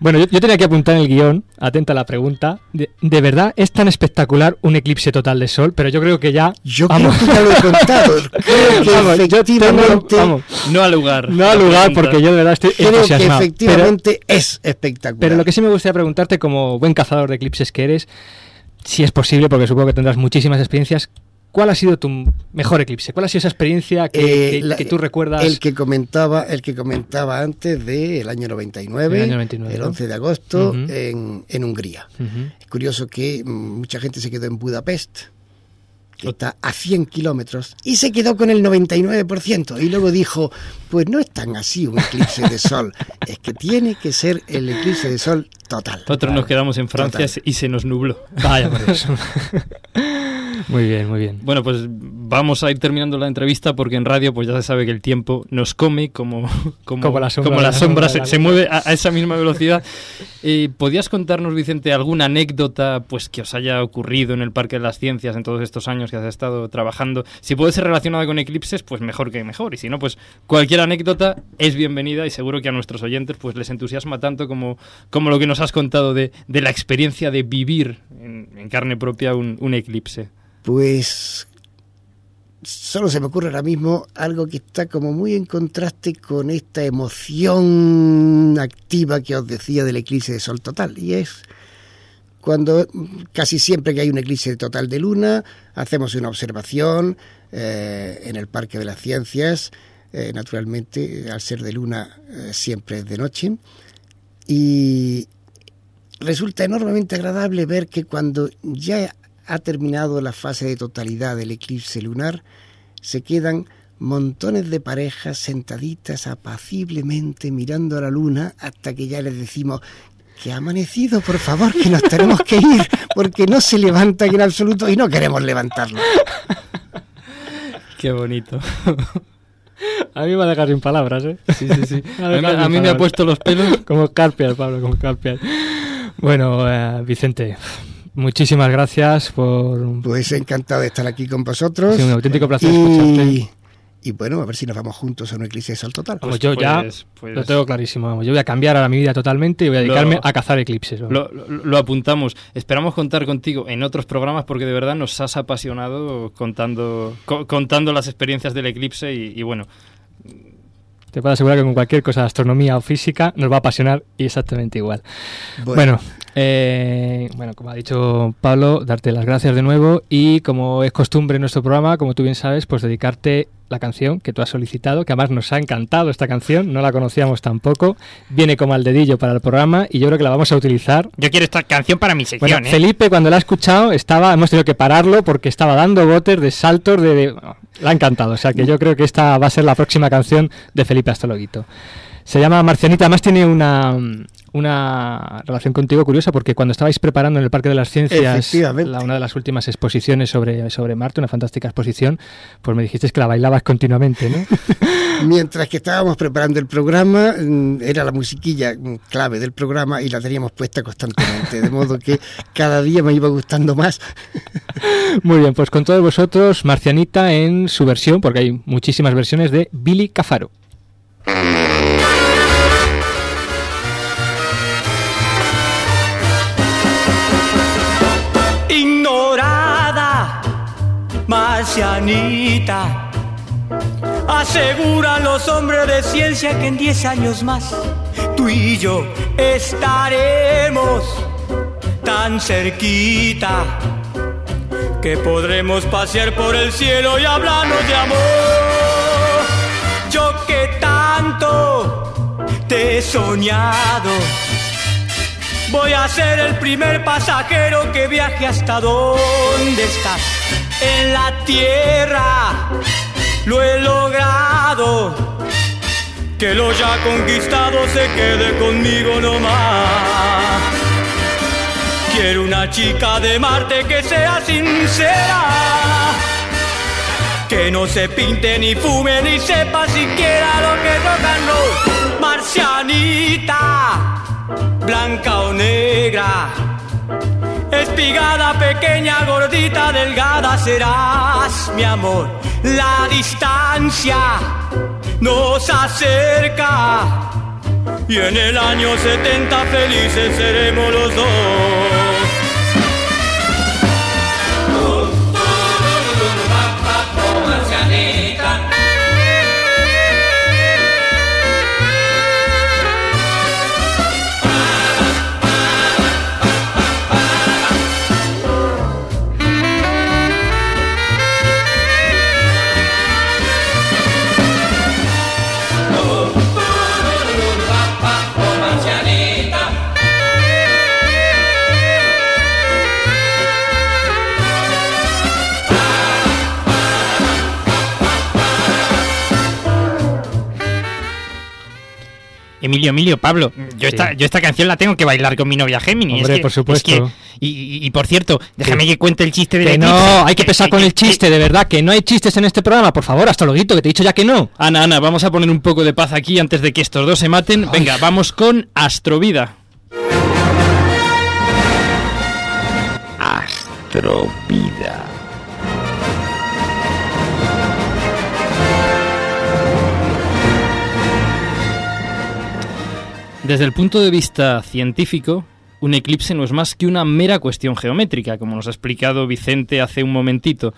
Bueno, yo, yo tenía que apuntar en el guion, atenta a la pregunta, de, ¿de verdad es tan espectacular un eclipse total de sol? Pero yo creo que ya... Yo vamos, creo que ya lo he contado. Creo que vamos, yo tengo- efectivamente, vamos, No al lugar. no al lugar pregunta. porque yo de verdad estoy creo que. Pero- efectivamente es espectacular. Pero lo que sí me gustaría preguntarte, como buen cazador de eclipses que eres, si es posible, porque supongo que tendrás muchísimas experiencias, ¿cuál ha sido tu mejor eclipse? ¿Cuál ha sido esa experiencia que, Eh, que- la- que tú recuerdas? El que comentaba, el que comentaba antes del año 99, El año 99, el ¿no? 11 de agosto, Ujú. en, en Hungría. Ujú. Es curioso que mucha gente se quedó en Budapest, que está a 100 kilómetros, y se quedó con el 99%. Y luego dijo, pues no es tan así un eclipse de sol, es que tiene que ser el eclipse de sol total. Nosotros nos quedamos en Francia Total. y se nos nubló. Vaya por eso. muy bien, muy bien. Bueno, pues vamos a ir terminando la entrevista porque en radio pues ya se sabe que el tiempo nos come como, como, Como la sombra como la se, mueve a, a esa misma velocidad. Eh, ¿Podías contarnos, Vicente, alguna anécdota pues que os haya ocurrido en el Parque de las Ciencias en todos estos años que has estado trabajando? Si puede ser relacionada con eclipses, pues mejor que mejor. Y si no, pues cualquier anécdota es bienvenida y seguro que a nuestros oyentes pues les entusiasma tanto como, como lo que nos has contado de, de la experiencia de vivir en, en carne propia un, un eclipse. Pues solo se me ocurre ahora mismo algo que está como muy en contraste con esta emoción activa que os decía del eclipse de sol total. Y es cuando casi siempre que hay un eclipse total de luna, hacemos una observación eh, en el Parque de las Ciencias. eh, naturalmente, al ser de luna, eh, siempre es de noche. Y resulta enormemente agradable ver que cuando ya ha terminado la fase de totalidad del eclipse lunar, se quedan montones de parejas sentaditas apaciblemente mirando a la luna hasta que ya les decimos que ha amanecido, por favor, que nos tenemos que ir, porque no se levanta en absoluto y no queremos levantarlo. Qué bonito. A mí me va a dejar sin palabras, ¿eh? Sí, sí, sí. A mí, a mí me ha puesto los pelos. Como carpias, Pablo, como. Bueno, eh, Vicente, muchísimas gracias por... Pues encantado de estar aquí con vosotros. Sí, un auténtico placer y... escucharte. Y bueno, a ver si nos vamos juntos a un eclipse de sol total. Vamos, yo ya pues- pues- lo tengo clarísimo. Vamos, yo voy a cambiar ahora mi vida totalmente y voy a dedicarme Lo- a cazar eclipses. Lo, lo- lo apuntamos. Esperamos contar contigo en otros programas porque de verdad nos has apasionado contando, co- contando las experiencias del eclipse y, y bueno, Te puedo asegurar que con cualquier cosa de astronomía o física nos va a apasionar y exactamente igual. Bueno. Bueno, eh, bueno, como ha dicho Pablo, darte las gracias de nuevo y como es costumbre en nuestro programa, como tú bien sabes, pues dedicarte la canción que tú has solicitado, que además nos ha encantado esta canción, no la conocíamos tampoco, viene como al dedillo para el programa y yo creo que la vamos a utilizar. Yo quiero esta canción para mi sección, Bueno, ¿eh? Felipe cuando la ha escuchado estaba, hemos tenido que pararlo porque estaba dando botes de saltos de, de- bueno, le ha encantado, o sea que yo creo que esta va a ser la próxima canción de Felipe Astrologuito. Se llama Marcianita, además tiene una, una relación contigo curiosa porque cuando estabais preparando en el Parque de las Ciencias la- una de las últimas exposiciones sobre, sobre Marte, una fantástica exposición, pues me dijiste que la bailabas continuamente, ¿no? Mientras que estábamos preparando el programa, mm, era la musiquilla mm, clave del programa y la teníamos puesta constantemente, de modo que cada día me iba gustando más. Muy bien, pues con todos vosotros, Marcianita en su versión, porque hay muchísimas versiones de Billy Cafaro. Marcianita. Aseguran los hombres de ciencia que en 10 años más tú y yo estaremos tan cerquita que podremos pasear por el cielo y hablarnos de amor. Yo que tanto te he soñado. Voy a ser el primer pasajero que viaje hasta donde estás. En la tierra lo he logrado. Que lo ya conquistado se quede conmigo nomás. Quiero una chica de Marte que sea sincera. Que no se pinte ni fume ni sepa siquiera lo que and roll. Marcianita blanca o negra. Espigada, pequeña, gordita, delgada, serás mi amor. La distancia nos acerca y en el año 70 felices seremos los dos. Emilio, Emilio, Pablo, yo, Sí. esta, yo esta canción la tengo que bailar con mi novia Gemini. es Hombre, que- por supuesto. es que- y, y- y por cierto, déjame Sí. que cuente el chiste de Que no, hay que pesar con el chiste, de verdad, que no hay chistes en este programa, por favor, hasta luego, que te he dicho ya que no. Ana, Ana, vamos a poner un poco de paz aquí antes de que estos dos se maten. Venga, vamos con Astrovida. Astrovida. Desde el punto de vista científico, un eclipse no es más que una mera cuestión geométrica, como nos ha explicado Vicente hace un momentito.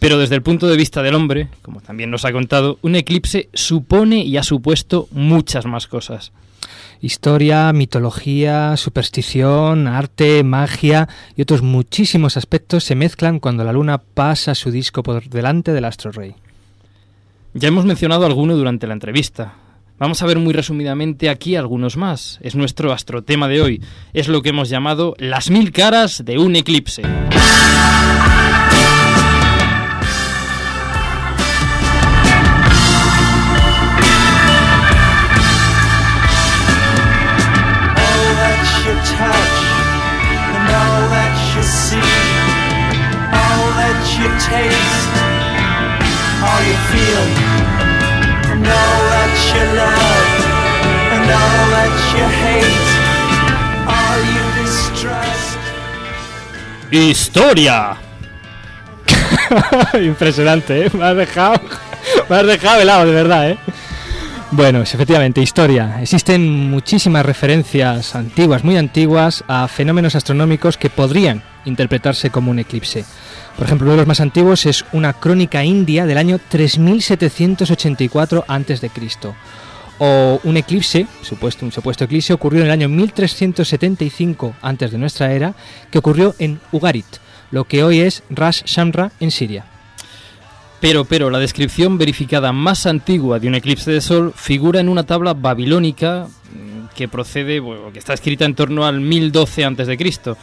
Pero desde el punto de vista del hombre, como también nos ha contado, un eclipse supone y ha supuesto muchas más cosas. Historia, mitología, superstición, arte, magia y otros muchísimos aspectos se mezclan cuando la luna pasa su disco por delante del astro rey. Ya hemos mencionado alguno durante la entrevista. Vamos a ver muy resumidamente aquí algunos más. Es nuestro astrotema de hoy. Es lo que hemos llamado las mil caras de un eclipse. ¡Historia! Impresionante, ¿eh? Me has dejado, has dejado helado, de verdad, ¿eh? Bueno, efectivamente, historia. Existen muchísimas referencias antiguas, muy antiguas, a fenómenos astronómicos que podrían interpretarse como un eclipse. Por ejemplo, uno de los más antiguos es una crónica india del año 3784 a.C. O un eclipse, supuesto, un supuesto eclipse, ocurrió en el año 1375 antes de nuestra era, que ocurrió en Ugarit, lo que hoy es Ras Shamra en Siria. Pero, pero, la descripción verificada más antigua de un eclipse de sol figura en una tabla babilónica mm, que procede, bueno, que está escrita en torno al 1012 a.C.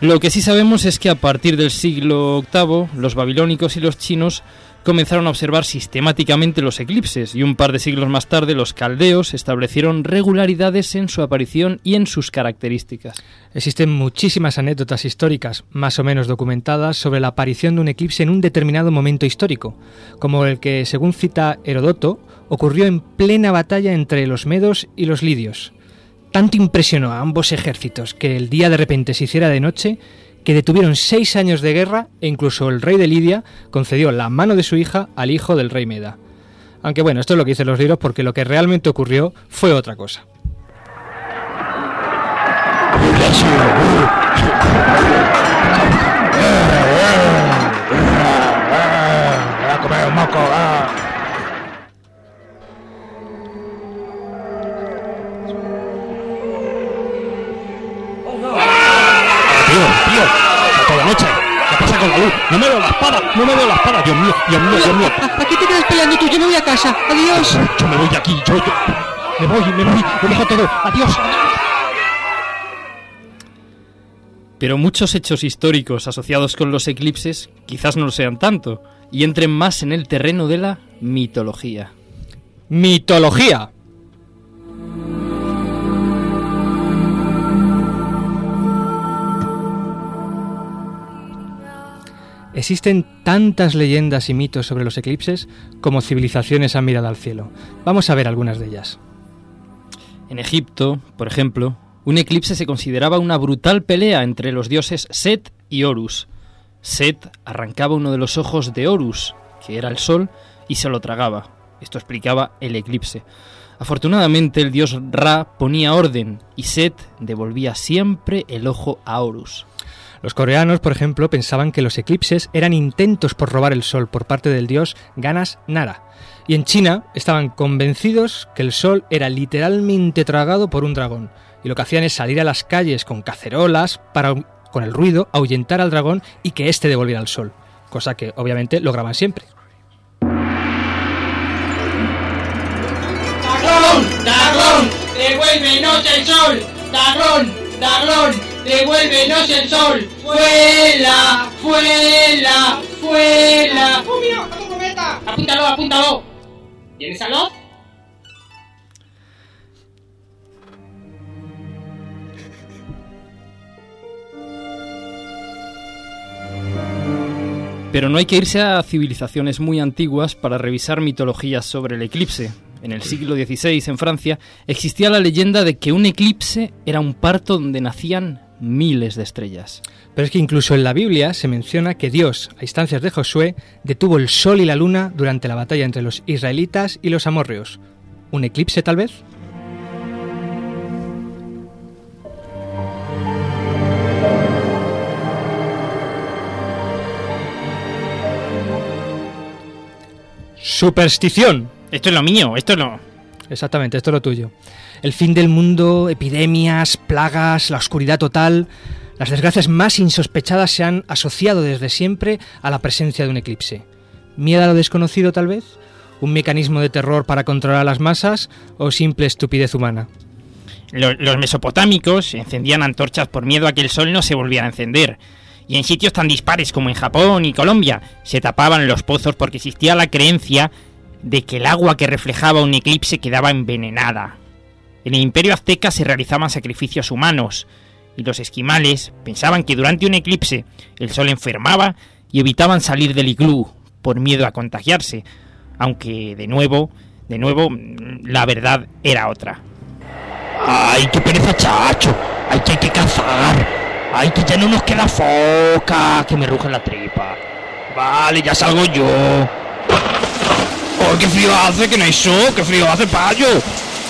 Lo que sí sabemos es que a partir del siglo VIII, los babilónicos y los chinos comenzaron a observar sistemáticamente los eclipses y un par de siglos más tarde los caldeos establecieron regularidades en su aparición y en sus características. Existen muchísimas anécdotas históricas, más o menos documentadas, sobre la aparición de un eclipse en un determinado momento histórico, como el que, según cita Herodoto, ocurrió en plena batalla entre los medos y los lidios. Tanto impresionó a ambos ejércitos que el día de repente se hiciera de noche que detuvieron seis años de guerra e incluso el rey de Lidia concedió la mano de su hija al hijo del rey Meda. Aunque bueno, esto es lo que dicen los libros porque lo que realmente ocurrió fue otra cosa. Tío, noche. ¿Qué pasa con la luz? No me veo la espada, no me veo la espada. Dios mío, Dios mío, Dios mío. ¿Para qué te quedas peleando tú? Yo me voy a casa. Adiós. Yo me voy de aquí, yo, yo. Me voy, me voy, lo dejo todo. Adiós. Pero muchos hechos históricos asociados con los eclipses quizás no lo sean tanto y entren más en el terreno de la mitología. Mitología. Existen tantas leyendas y mitos sobre los eclipses como civilizaciones han mirado al cielo. Vamos a ver algunas de ellas. En Egipto, por ejemplo, un eclipse se consideraba una brutal pelea entre los dioses Set y Horus. Set arrancaba uno de los ojos de Horus, que era el sol, y se lo tragaba. Esto explicaba el eclipse. Afortunadamente el dios Ra ponía orden y Set devolvía siempre el ojo a Horus. Los coreanos, por ejemplo, pensaban que los eclipses eran intentos por robar el sol por parte del dios Ganas Nara. Y en China estaban convencidos que el sol era literalmente tragado por un dragón. Y lo que hacían es salir a las calles con cacerolas para, con el ruido, ahuyentar al dragón y que éste devolviera el sol. Cosa que obviamente lograban siempre. ¡Dragón! ¡Dragón! ¡Devuélvenos el sol! ¡Dragón! ¡Dragón! ¡Devuélvenos el sol! ¡Fuela! ¡Fuela! ¡Fuela! ¡Oh, mira! ¡Otro cometa! ¡Apúntalo, apúntalo! ¿Tienes salud? Pero no hay que irse a civilizaciones muy antiguas para revisar mitologías sobre el eclipse. En el siglo XVI, en Francia, existía la leyenda de que un eclipse era un parto donde nacían miles de estrellas. Pero es que incluso en la Biblia se menciona que Dios, a instancias de Josué, detuvo el sol y la luna durante la batalla entre los israelitas y los amorreos. ¿Un eclipse tal vez? Superstición. Esto es lo mío, esto es lo... Exactamente, esto es lo tuyo. El fin del mundo, epidemias, plagas, la oscuridad total, las desgracias más insospechadas se han asociado desde siempre a la presencia de un eclipse. ¿Miedo a lo desconocido tal vez? ¿Un mecanismo de terror para controlar a las masas o simple estupidez humana? Los, los mesopotámicos encendían antorchas por miedo a que el sol no se volviera a encender. Y en sitios tan dispares como en Japón y Colombia se tapaban los pozos porque existía la creencia de que el agua que reflejaba un eclipse quedaba envenenada. En el imperio azteca se realizaban sacrificios humanos y los esquimales pensaban que durante un eclipse el sol enfermaba y evitaban salir del iglú por miedo a contagiarse, aunque de nuevo, de nuevo la verdad era otra. ¡Ay, qué pereza, chacho! ¡Ay, que hay que cazar! ¡Ay, que ya no nos queda foca! Que me ruge la tripa. Vale, ya salgo yo. ¡Oh, qué frío hace! ¡Que no hay sol! ¡Qué frío hace, payo!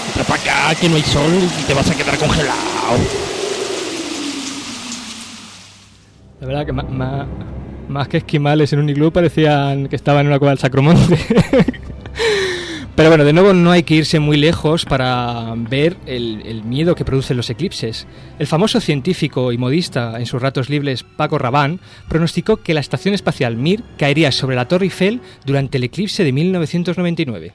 Entra para acá, que no hay sol y te vas a quedar congelado. La verdad que ma- más que esquimales en un iglú parecían que estaban en una cueva del Sacromonte. Pero bueno, de nuevo no hay que irse muy lejos para ver el, el miedo que producen los eclipses. El famoso científico y modista en sus ratos libres Paco Rabanne pronosticó que la estación espacial Mir caería sobre la Torre Eiffel durante el eclipse de 1999.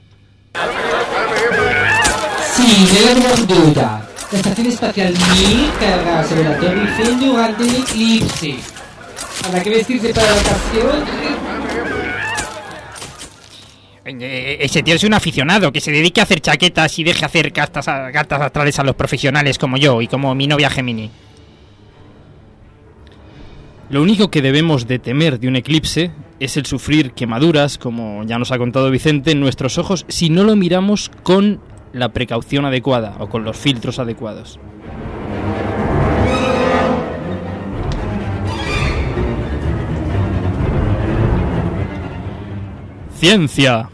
Sin la menor duda, la estación espacial Mir cargará sobre la Torre Eiffel durante el eclipse. Habrá que vestirse para la ocasión. Eh, Ese tío es un aficionado que se dedique a hacer chaquetas y deje hacer cartas, cartas astrales a los profesionales como yo y como mi novia Gemini. Lo único que debemos de temer de un eclipse es el sufrir quemaduras, como ya nos ha contado Vicente, en nuestros ojos si no lo miramos con la precaución adecuada o con los filtros adecuados. Ciencia.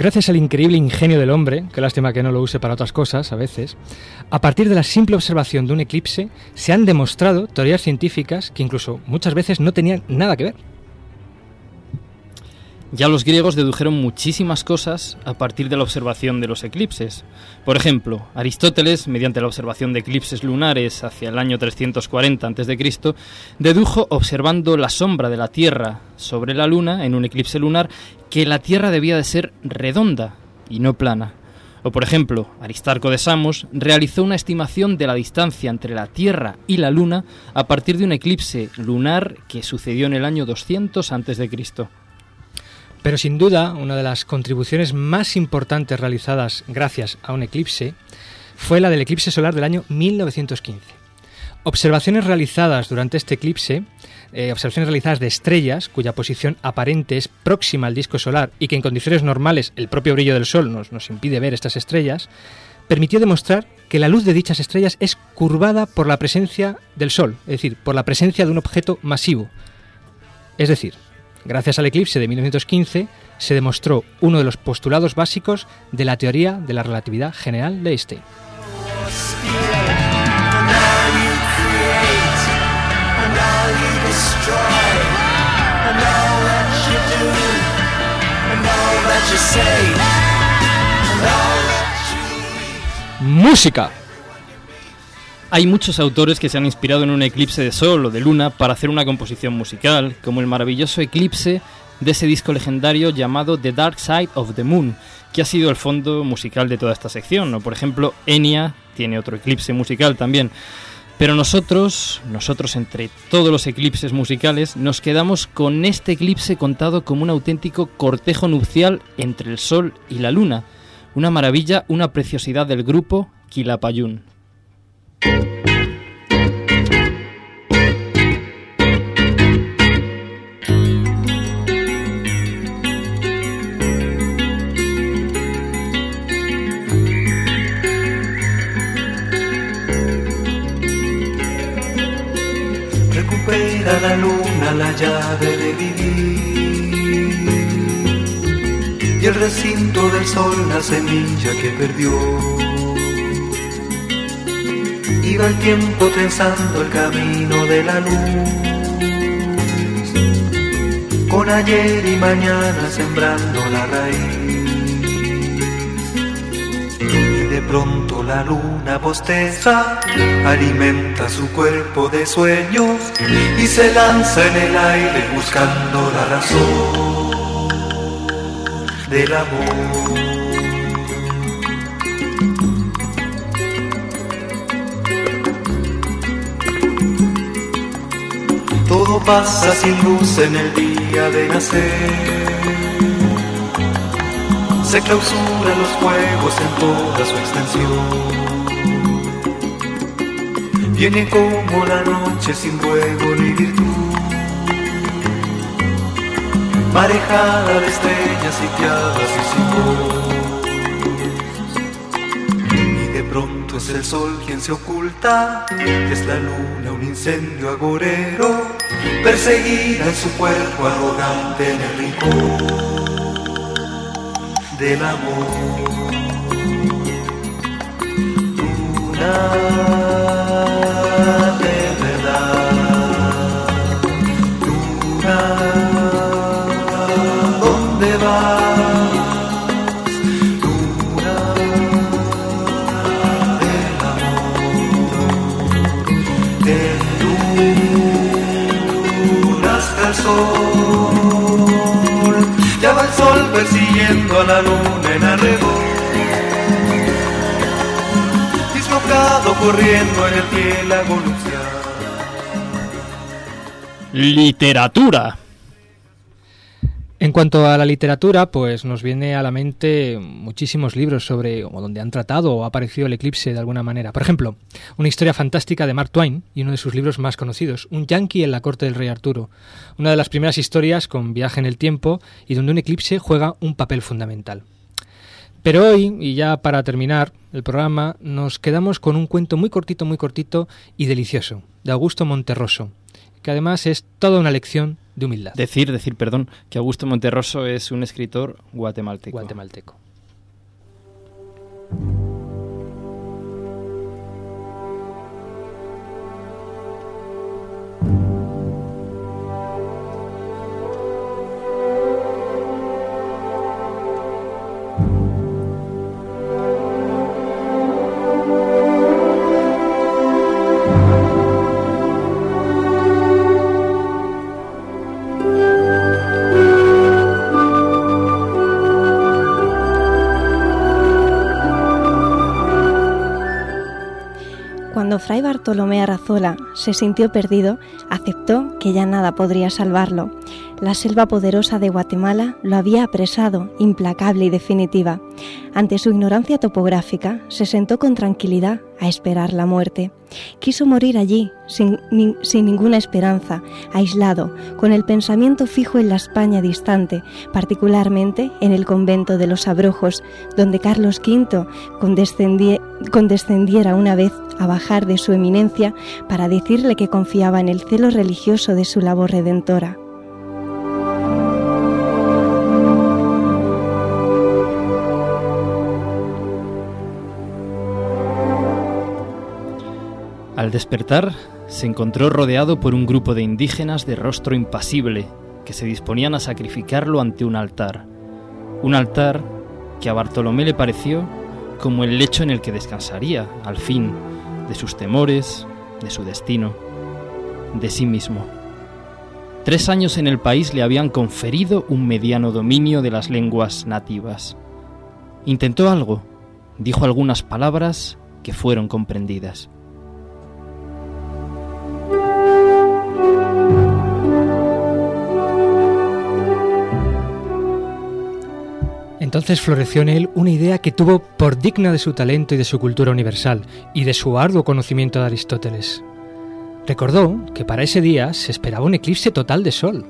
Gracias al increíble ingenio del hombre, qué lástima que no lo use para otras cosas a veces, a partir de la simple observación de un eclipse se han demostrado teorías científicas que incluso muchas veces no tenían nada que ver. Ya los griegos dedujeron muchísimas cosas a partir de la observación de los eclipses. Por ejemplo, Aristóteles, mediante la observación de eclipses lunares hacia el año 340 a.C., dedujo, observando la sombra de la Tierra sobre la Luna en un eclipse lunar, que la Tierra debía de ser redonda y no plana. O por ejemplo, Aristarco de Samos realizó una estimación de la distancia entre la Tierra y la Luna a partir de un eclipse lunar que sucedió en el año 200 a.C. Pero sin duda, una de las contribuciones más importantes realizadas gracias a un eclipse fue la del eclipse solar del año 1915. Observaciones realizadas durante este eclipse, eh, observaciones realizadas de estrellas cuya posición aparente es próxima al disco solar y que en condiciones normales el propio brillo del Sol nos, nos impide ver estas estrellas, permitió demostrar que la luz de dichas estrellas es curvada por la presencia del Sol, es decir, por la presencia de un objeto masivo. Es decir, Gracias al eclipse de 1915 se demostró uno de los postulados básicos de la teoría de la relatividad general de Einstein. Música. Hay muchos autores que se han inspirado en un eclipse de sol o de luna para hacer una composición musical, como el maravilloso eclipse de ese disco legendario llamado The Dark Side of the Moon, que ha sido el fondo musical de toda esta sección. O por ejemplo, Enya tiene otro eclipse musical también. Pero nosotros, nosotros entre todos los eclipses musicales, nos quedamos con este eclipse contado como un auténtico cortejo nupcial entre el Sol y la Luna. Una maravilla, una preciosidad del grupo Quilapayún. La luna la llave de vivir y el recinto del sol la semilla que perdió. Iba el tiempo trenzando el camino de la luz, con ayer y mañana sembrando la raíz. De pronto la luna bosteza, alimenta su cuerpo de sueños y se lanza en el aire buscando la razón. del amor. Todo pasa sin luz en el día de nacer. Se clausuran los juegos en toda su extensión. Viene como la noche sin juego ni virtud. Marejada de estrellas sitiadas y sin voz. Y de pronto es el sol quien se oculta, es la luna un incendio agorero, perseguida en su cuerpo arrogante en el rincón del amor. Luna persiguiendo a la luna en arrebol. Dislocado corriendo en el piélago nupcial. Literatura. Cuanto a la literatura, pues nos viene a la mente muchísimos libros sobre o donde han tratado o ha aparecido el eclipse de alguna manera. Por ejemplo, una historia fantástica de Mark Twain y uno de sus libros más conocidos, Un yankee en la corte del rey Arturo, una de las primeras historias con viaje en el tiempo y donde un eclipse juega un papel fundamental. Pero hoy, y ya para terminar el programa, nos quedamos con un cuento muy cortito, muy cortito y delicioso, de Augusto Monterroso, que además es toda una lección de humildad. Decir, decir, perdón, que Augusto Monterroso es un escritor guatemalteco. Guatemalteco. Bartolomé Arrazola se sintió perdido, aceptó que ya nada podría salvarlo. La selva poderosa de Guatemala lo había apresado, implacable y definitiva. Ante su ignorancia topográfica, se sentó con tranquilidad a esperar la muerte. Quiso morir allí, sin, sin ninguna esperanza, aislado, con el pensamiento fijo en la España distante, particularmente en el convento de los Abrojos, donde Carlos V condescendie- condescendiera una vez a bajar de su eminencia para decirle que confiaba en el celo religioso de su labor redentora. Al despertar, se encontró rodeado por un grupo de indígenas de rostro impasible que se disponían a sacrificarlo ante un altar. Un altar que a Bartolomé le pareció como el lecho en el que descansaría, al fin, de sus temores, de su destino, de sí mismo. Tres años en el país le habían conferido un mediano dominio de las lenguas nativas. Intentó algo, dijo algunas palabras que fueron comprendidas. Entonces floreció en él una idea que tuvo por digna de su talento y de su cultura universal, y de su arduo conocimiento de Aristóteles. Recordó que para ese día se esperaba un eclipse total de sol,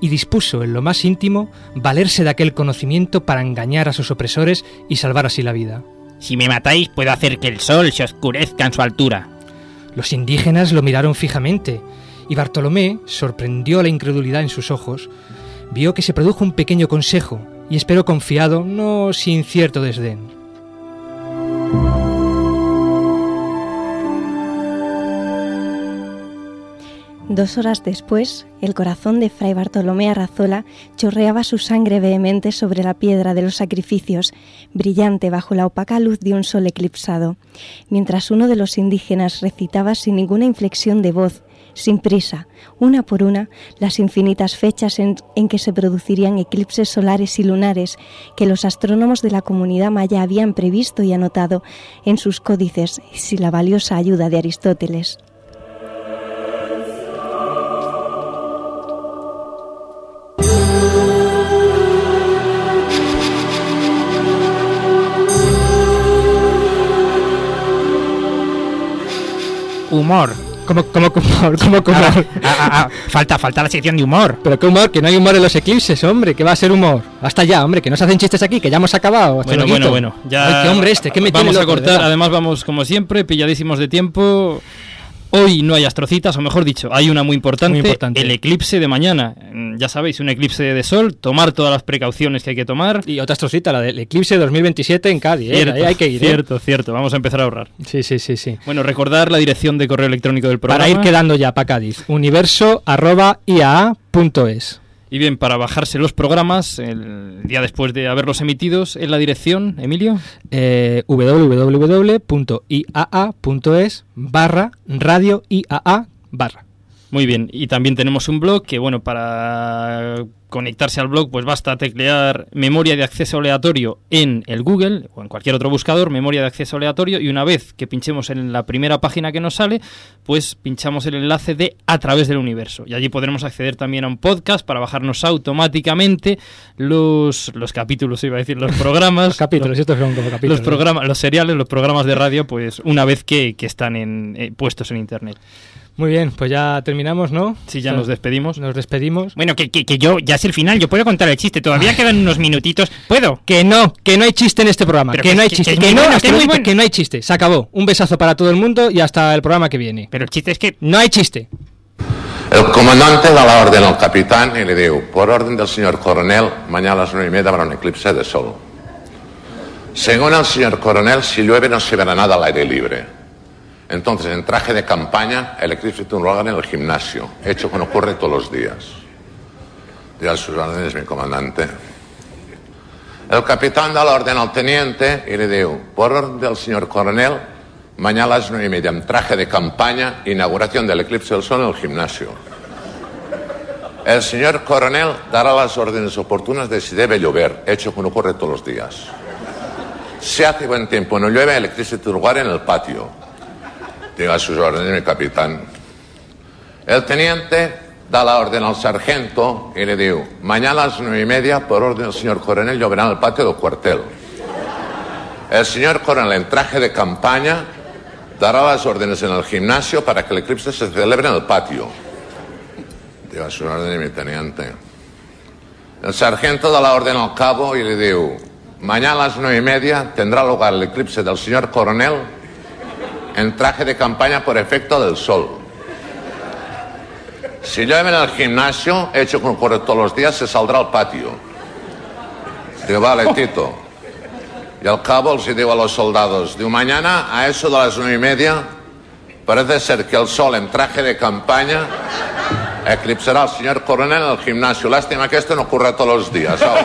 y dispuso en lo más íntimo valerse de aquel conocimiento para engañar a sus opresores y salvar así la vida. Si me matáis, puedo hacer que el sol se oscurezca en su altura. Los indígenas lo miraron fijamente, y Bartolomé sorprendió la incredulidad en sus ojos, vio que se produjo un pequeño consejo, y esperó confiado, no sin cierto desdén. Dos horas después, el corazón de Fray Bartolomé Arrazola chorreaba su sangre vehemente sobre la piedra de los sacrificios, brillante bajo la opaca luz de un sol eclipsado, mientras uno de los indígenas recitaba sin ninguna inflexión de voz, sin prisa, una por una, las infinitas fechas en, en, que se producirían eclipses solares y lunares que los astrónomos de la comunidad maya habían previsto y anotado en sus códices sin la valiosa ayuda de Aristóteles. Humor. ¿Cómo, cómo, cómo, cómo, cómo? Ah, ah, ah, falta, falta la sección de humor. Pero qué humor, que no hay humor en los eclipses, hombre, que va a ser humor. Hasta ya, hombre, que no se hacen chistes aquí, que ya hemos acabado. Bueno, bueno, bueno. Ya Ay, qué hombre este, que me Vamos tiene a loco, cortar, además vamos como siempre, pilladísimos de tiempo. Hoy no hay astrocitas, o mejor dicho, hay una muy importante, Muy importante. el eclipse de mañana. Mm, Ya sabéis, un eclipse de sol, tomar todas las precauciones que hay que tomar. Y otra astrocita, la del eclipse 2027 en Cádiz, ¿eh? Cierto, hay que ir, ¿eh? Cierto, cierto, vamos a empezar a ahorrar. Sí, sí, sí, sí. Bueno, recordar la dirección de correo electrónico del programa. Para ir quedando ya para Cádiz. Universo arroba iaa.es. Y bien, para bajarse los programas, el día después de haberlos emitidos, en la dirección, Emilio. Eh, www.iaa.es barra radio IAA barra. Muy bien, y también tenemos un blog que, bueno, para conectarse al blog, pues basta teclear memoria de acceso aleatorio en el Google o en cualquier otro buscador, memoria de acceso aleatorio, y una vez que pinchemos en la primera página que nos sale, pues pinchamos el enlace de a través del universo. Y allí podremos acceder también a un podcast para bajarnos automáticamente los, los capítulos, iba a decir, los programas. Los capítulos, estos son como capítulos. Los programas, los seriales, los programas de radio, pues una vez que, que están en, eh, puestos en internet. Muy bien, pues ya terminamos, ¿no? Sí, ya nos despedimos. Nos despedimos. Bueno, que, que, que yo ya es el final, yo puedo contar el chiste, todavía quedan unos minutitos. ¿Puedo? Que no, que no hay chiste en este programa. Pero Que que- no hay que- chiste. que no, bueno, que es muy Astrolito, bueno. que no hay chiste. Se acabó. Un besazo para todo el mundo y hasta el programa que viene. Pero el chiste es que No hay chiste. El comandante da la orden al capitán y le dijo, por orden del señor coronel, mañana a las nueve y media habrá un eclipse de sol. Según el señor coronel, si llueve no se verá nada al aire libre. Entonces, en traje de campaña, el eclipse hagan en el gimnasio, hecho que no ocurre todos los días. Ya sus órdenes, mi comandante. El capitán da la orden al teniente y le dijo, por orden del señor coronel, mañana a las nueve y media, en traje de campaña, inauguración del eclipse del sol en el gimnasio. El señor coronel dará las órdenes oportunas de si debe llover, hecho que no ocurre todos los días. Si hace buen tiempo no llueve, el eclipse lugar en el patio. Diga sus órdenes, mi capitán. El teniente da la orden al sargento y le digo, mañana a las nueve y media, por orden del señor coronel, lloverá en el patio del cuartel. El señor coronel, en traje de campaña, dará las órdenes en el gimnasio para que el eclipse se celebre en el patio. Diga sus órdenes, mi teniente. El sargento da la orden al cabo y le digo, mañana a las nueve y media tendrá lugar el eclipse del señor coronel en traje de campaña por efecto del sol. Si llueve en el gimnasio, hecho como ocurre todos los días, se saldrá al patio. Digo, vale, Tito. Y al cabo les digo a los soldados, digo, mañana a eso de las nueve y media, parece ser que el sol en traje de campaña eclipsará al señor coronel en el gimnasio. Lástima que esto no ocurra todos los días. ¿sabes?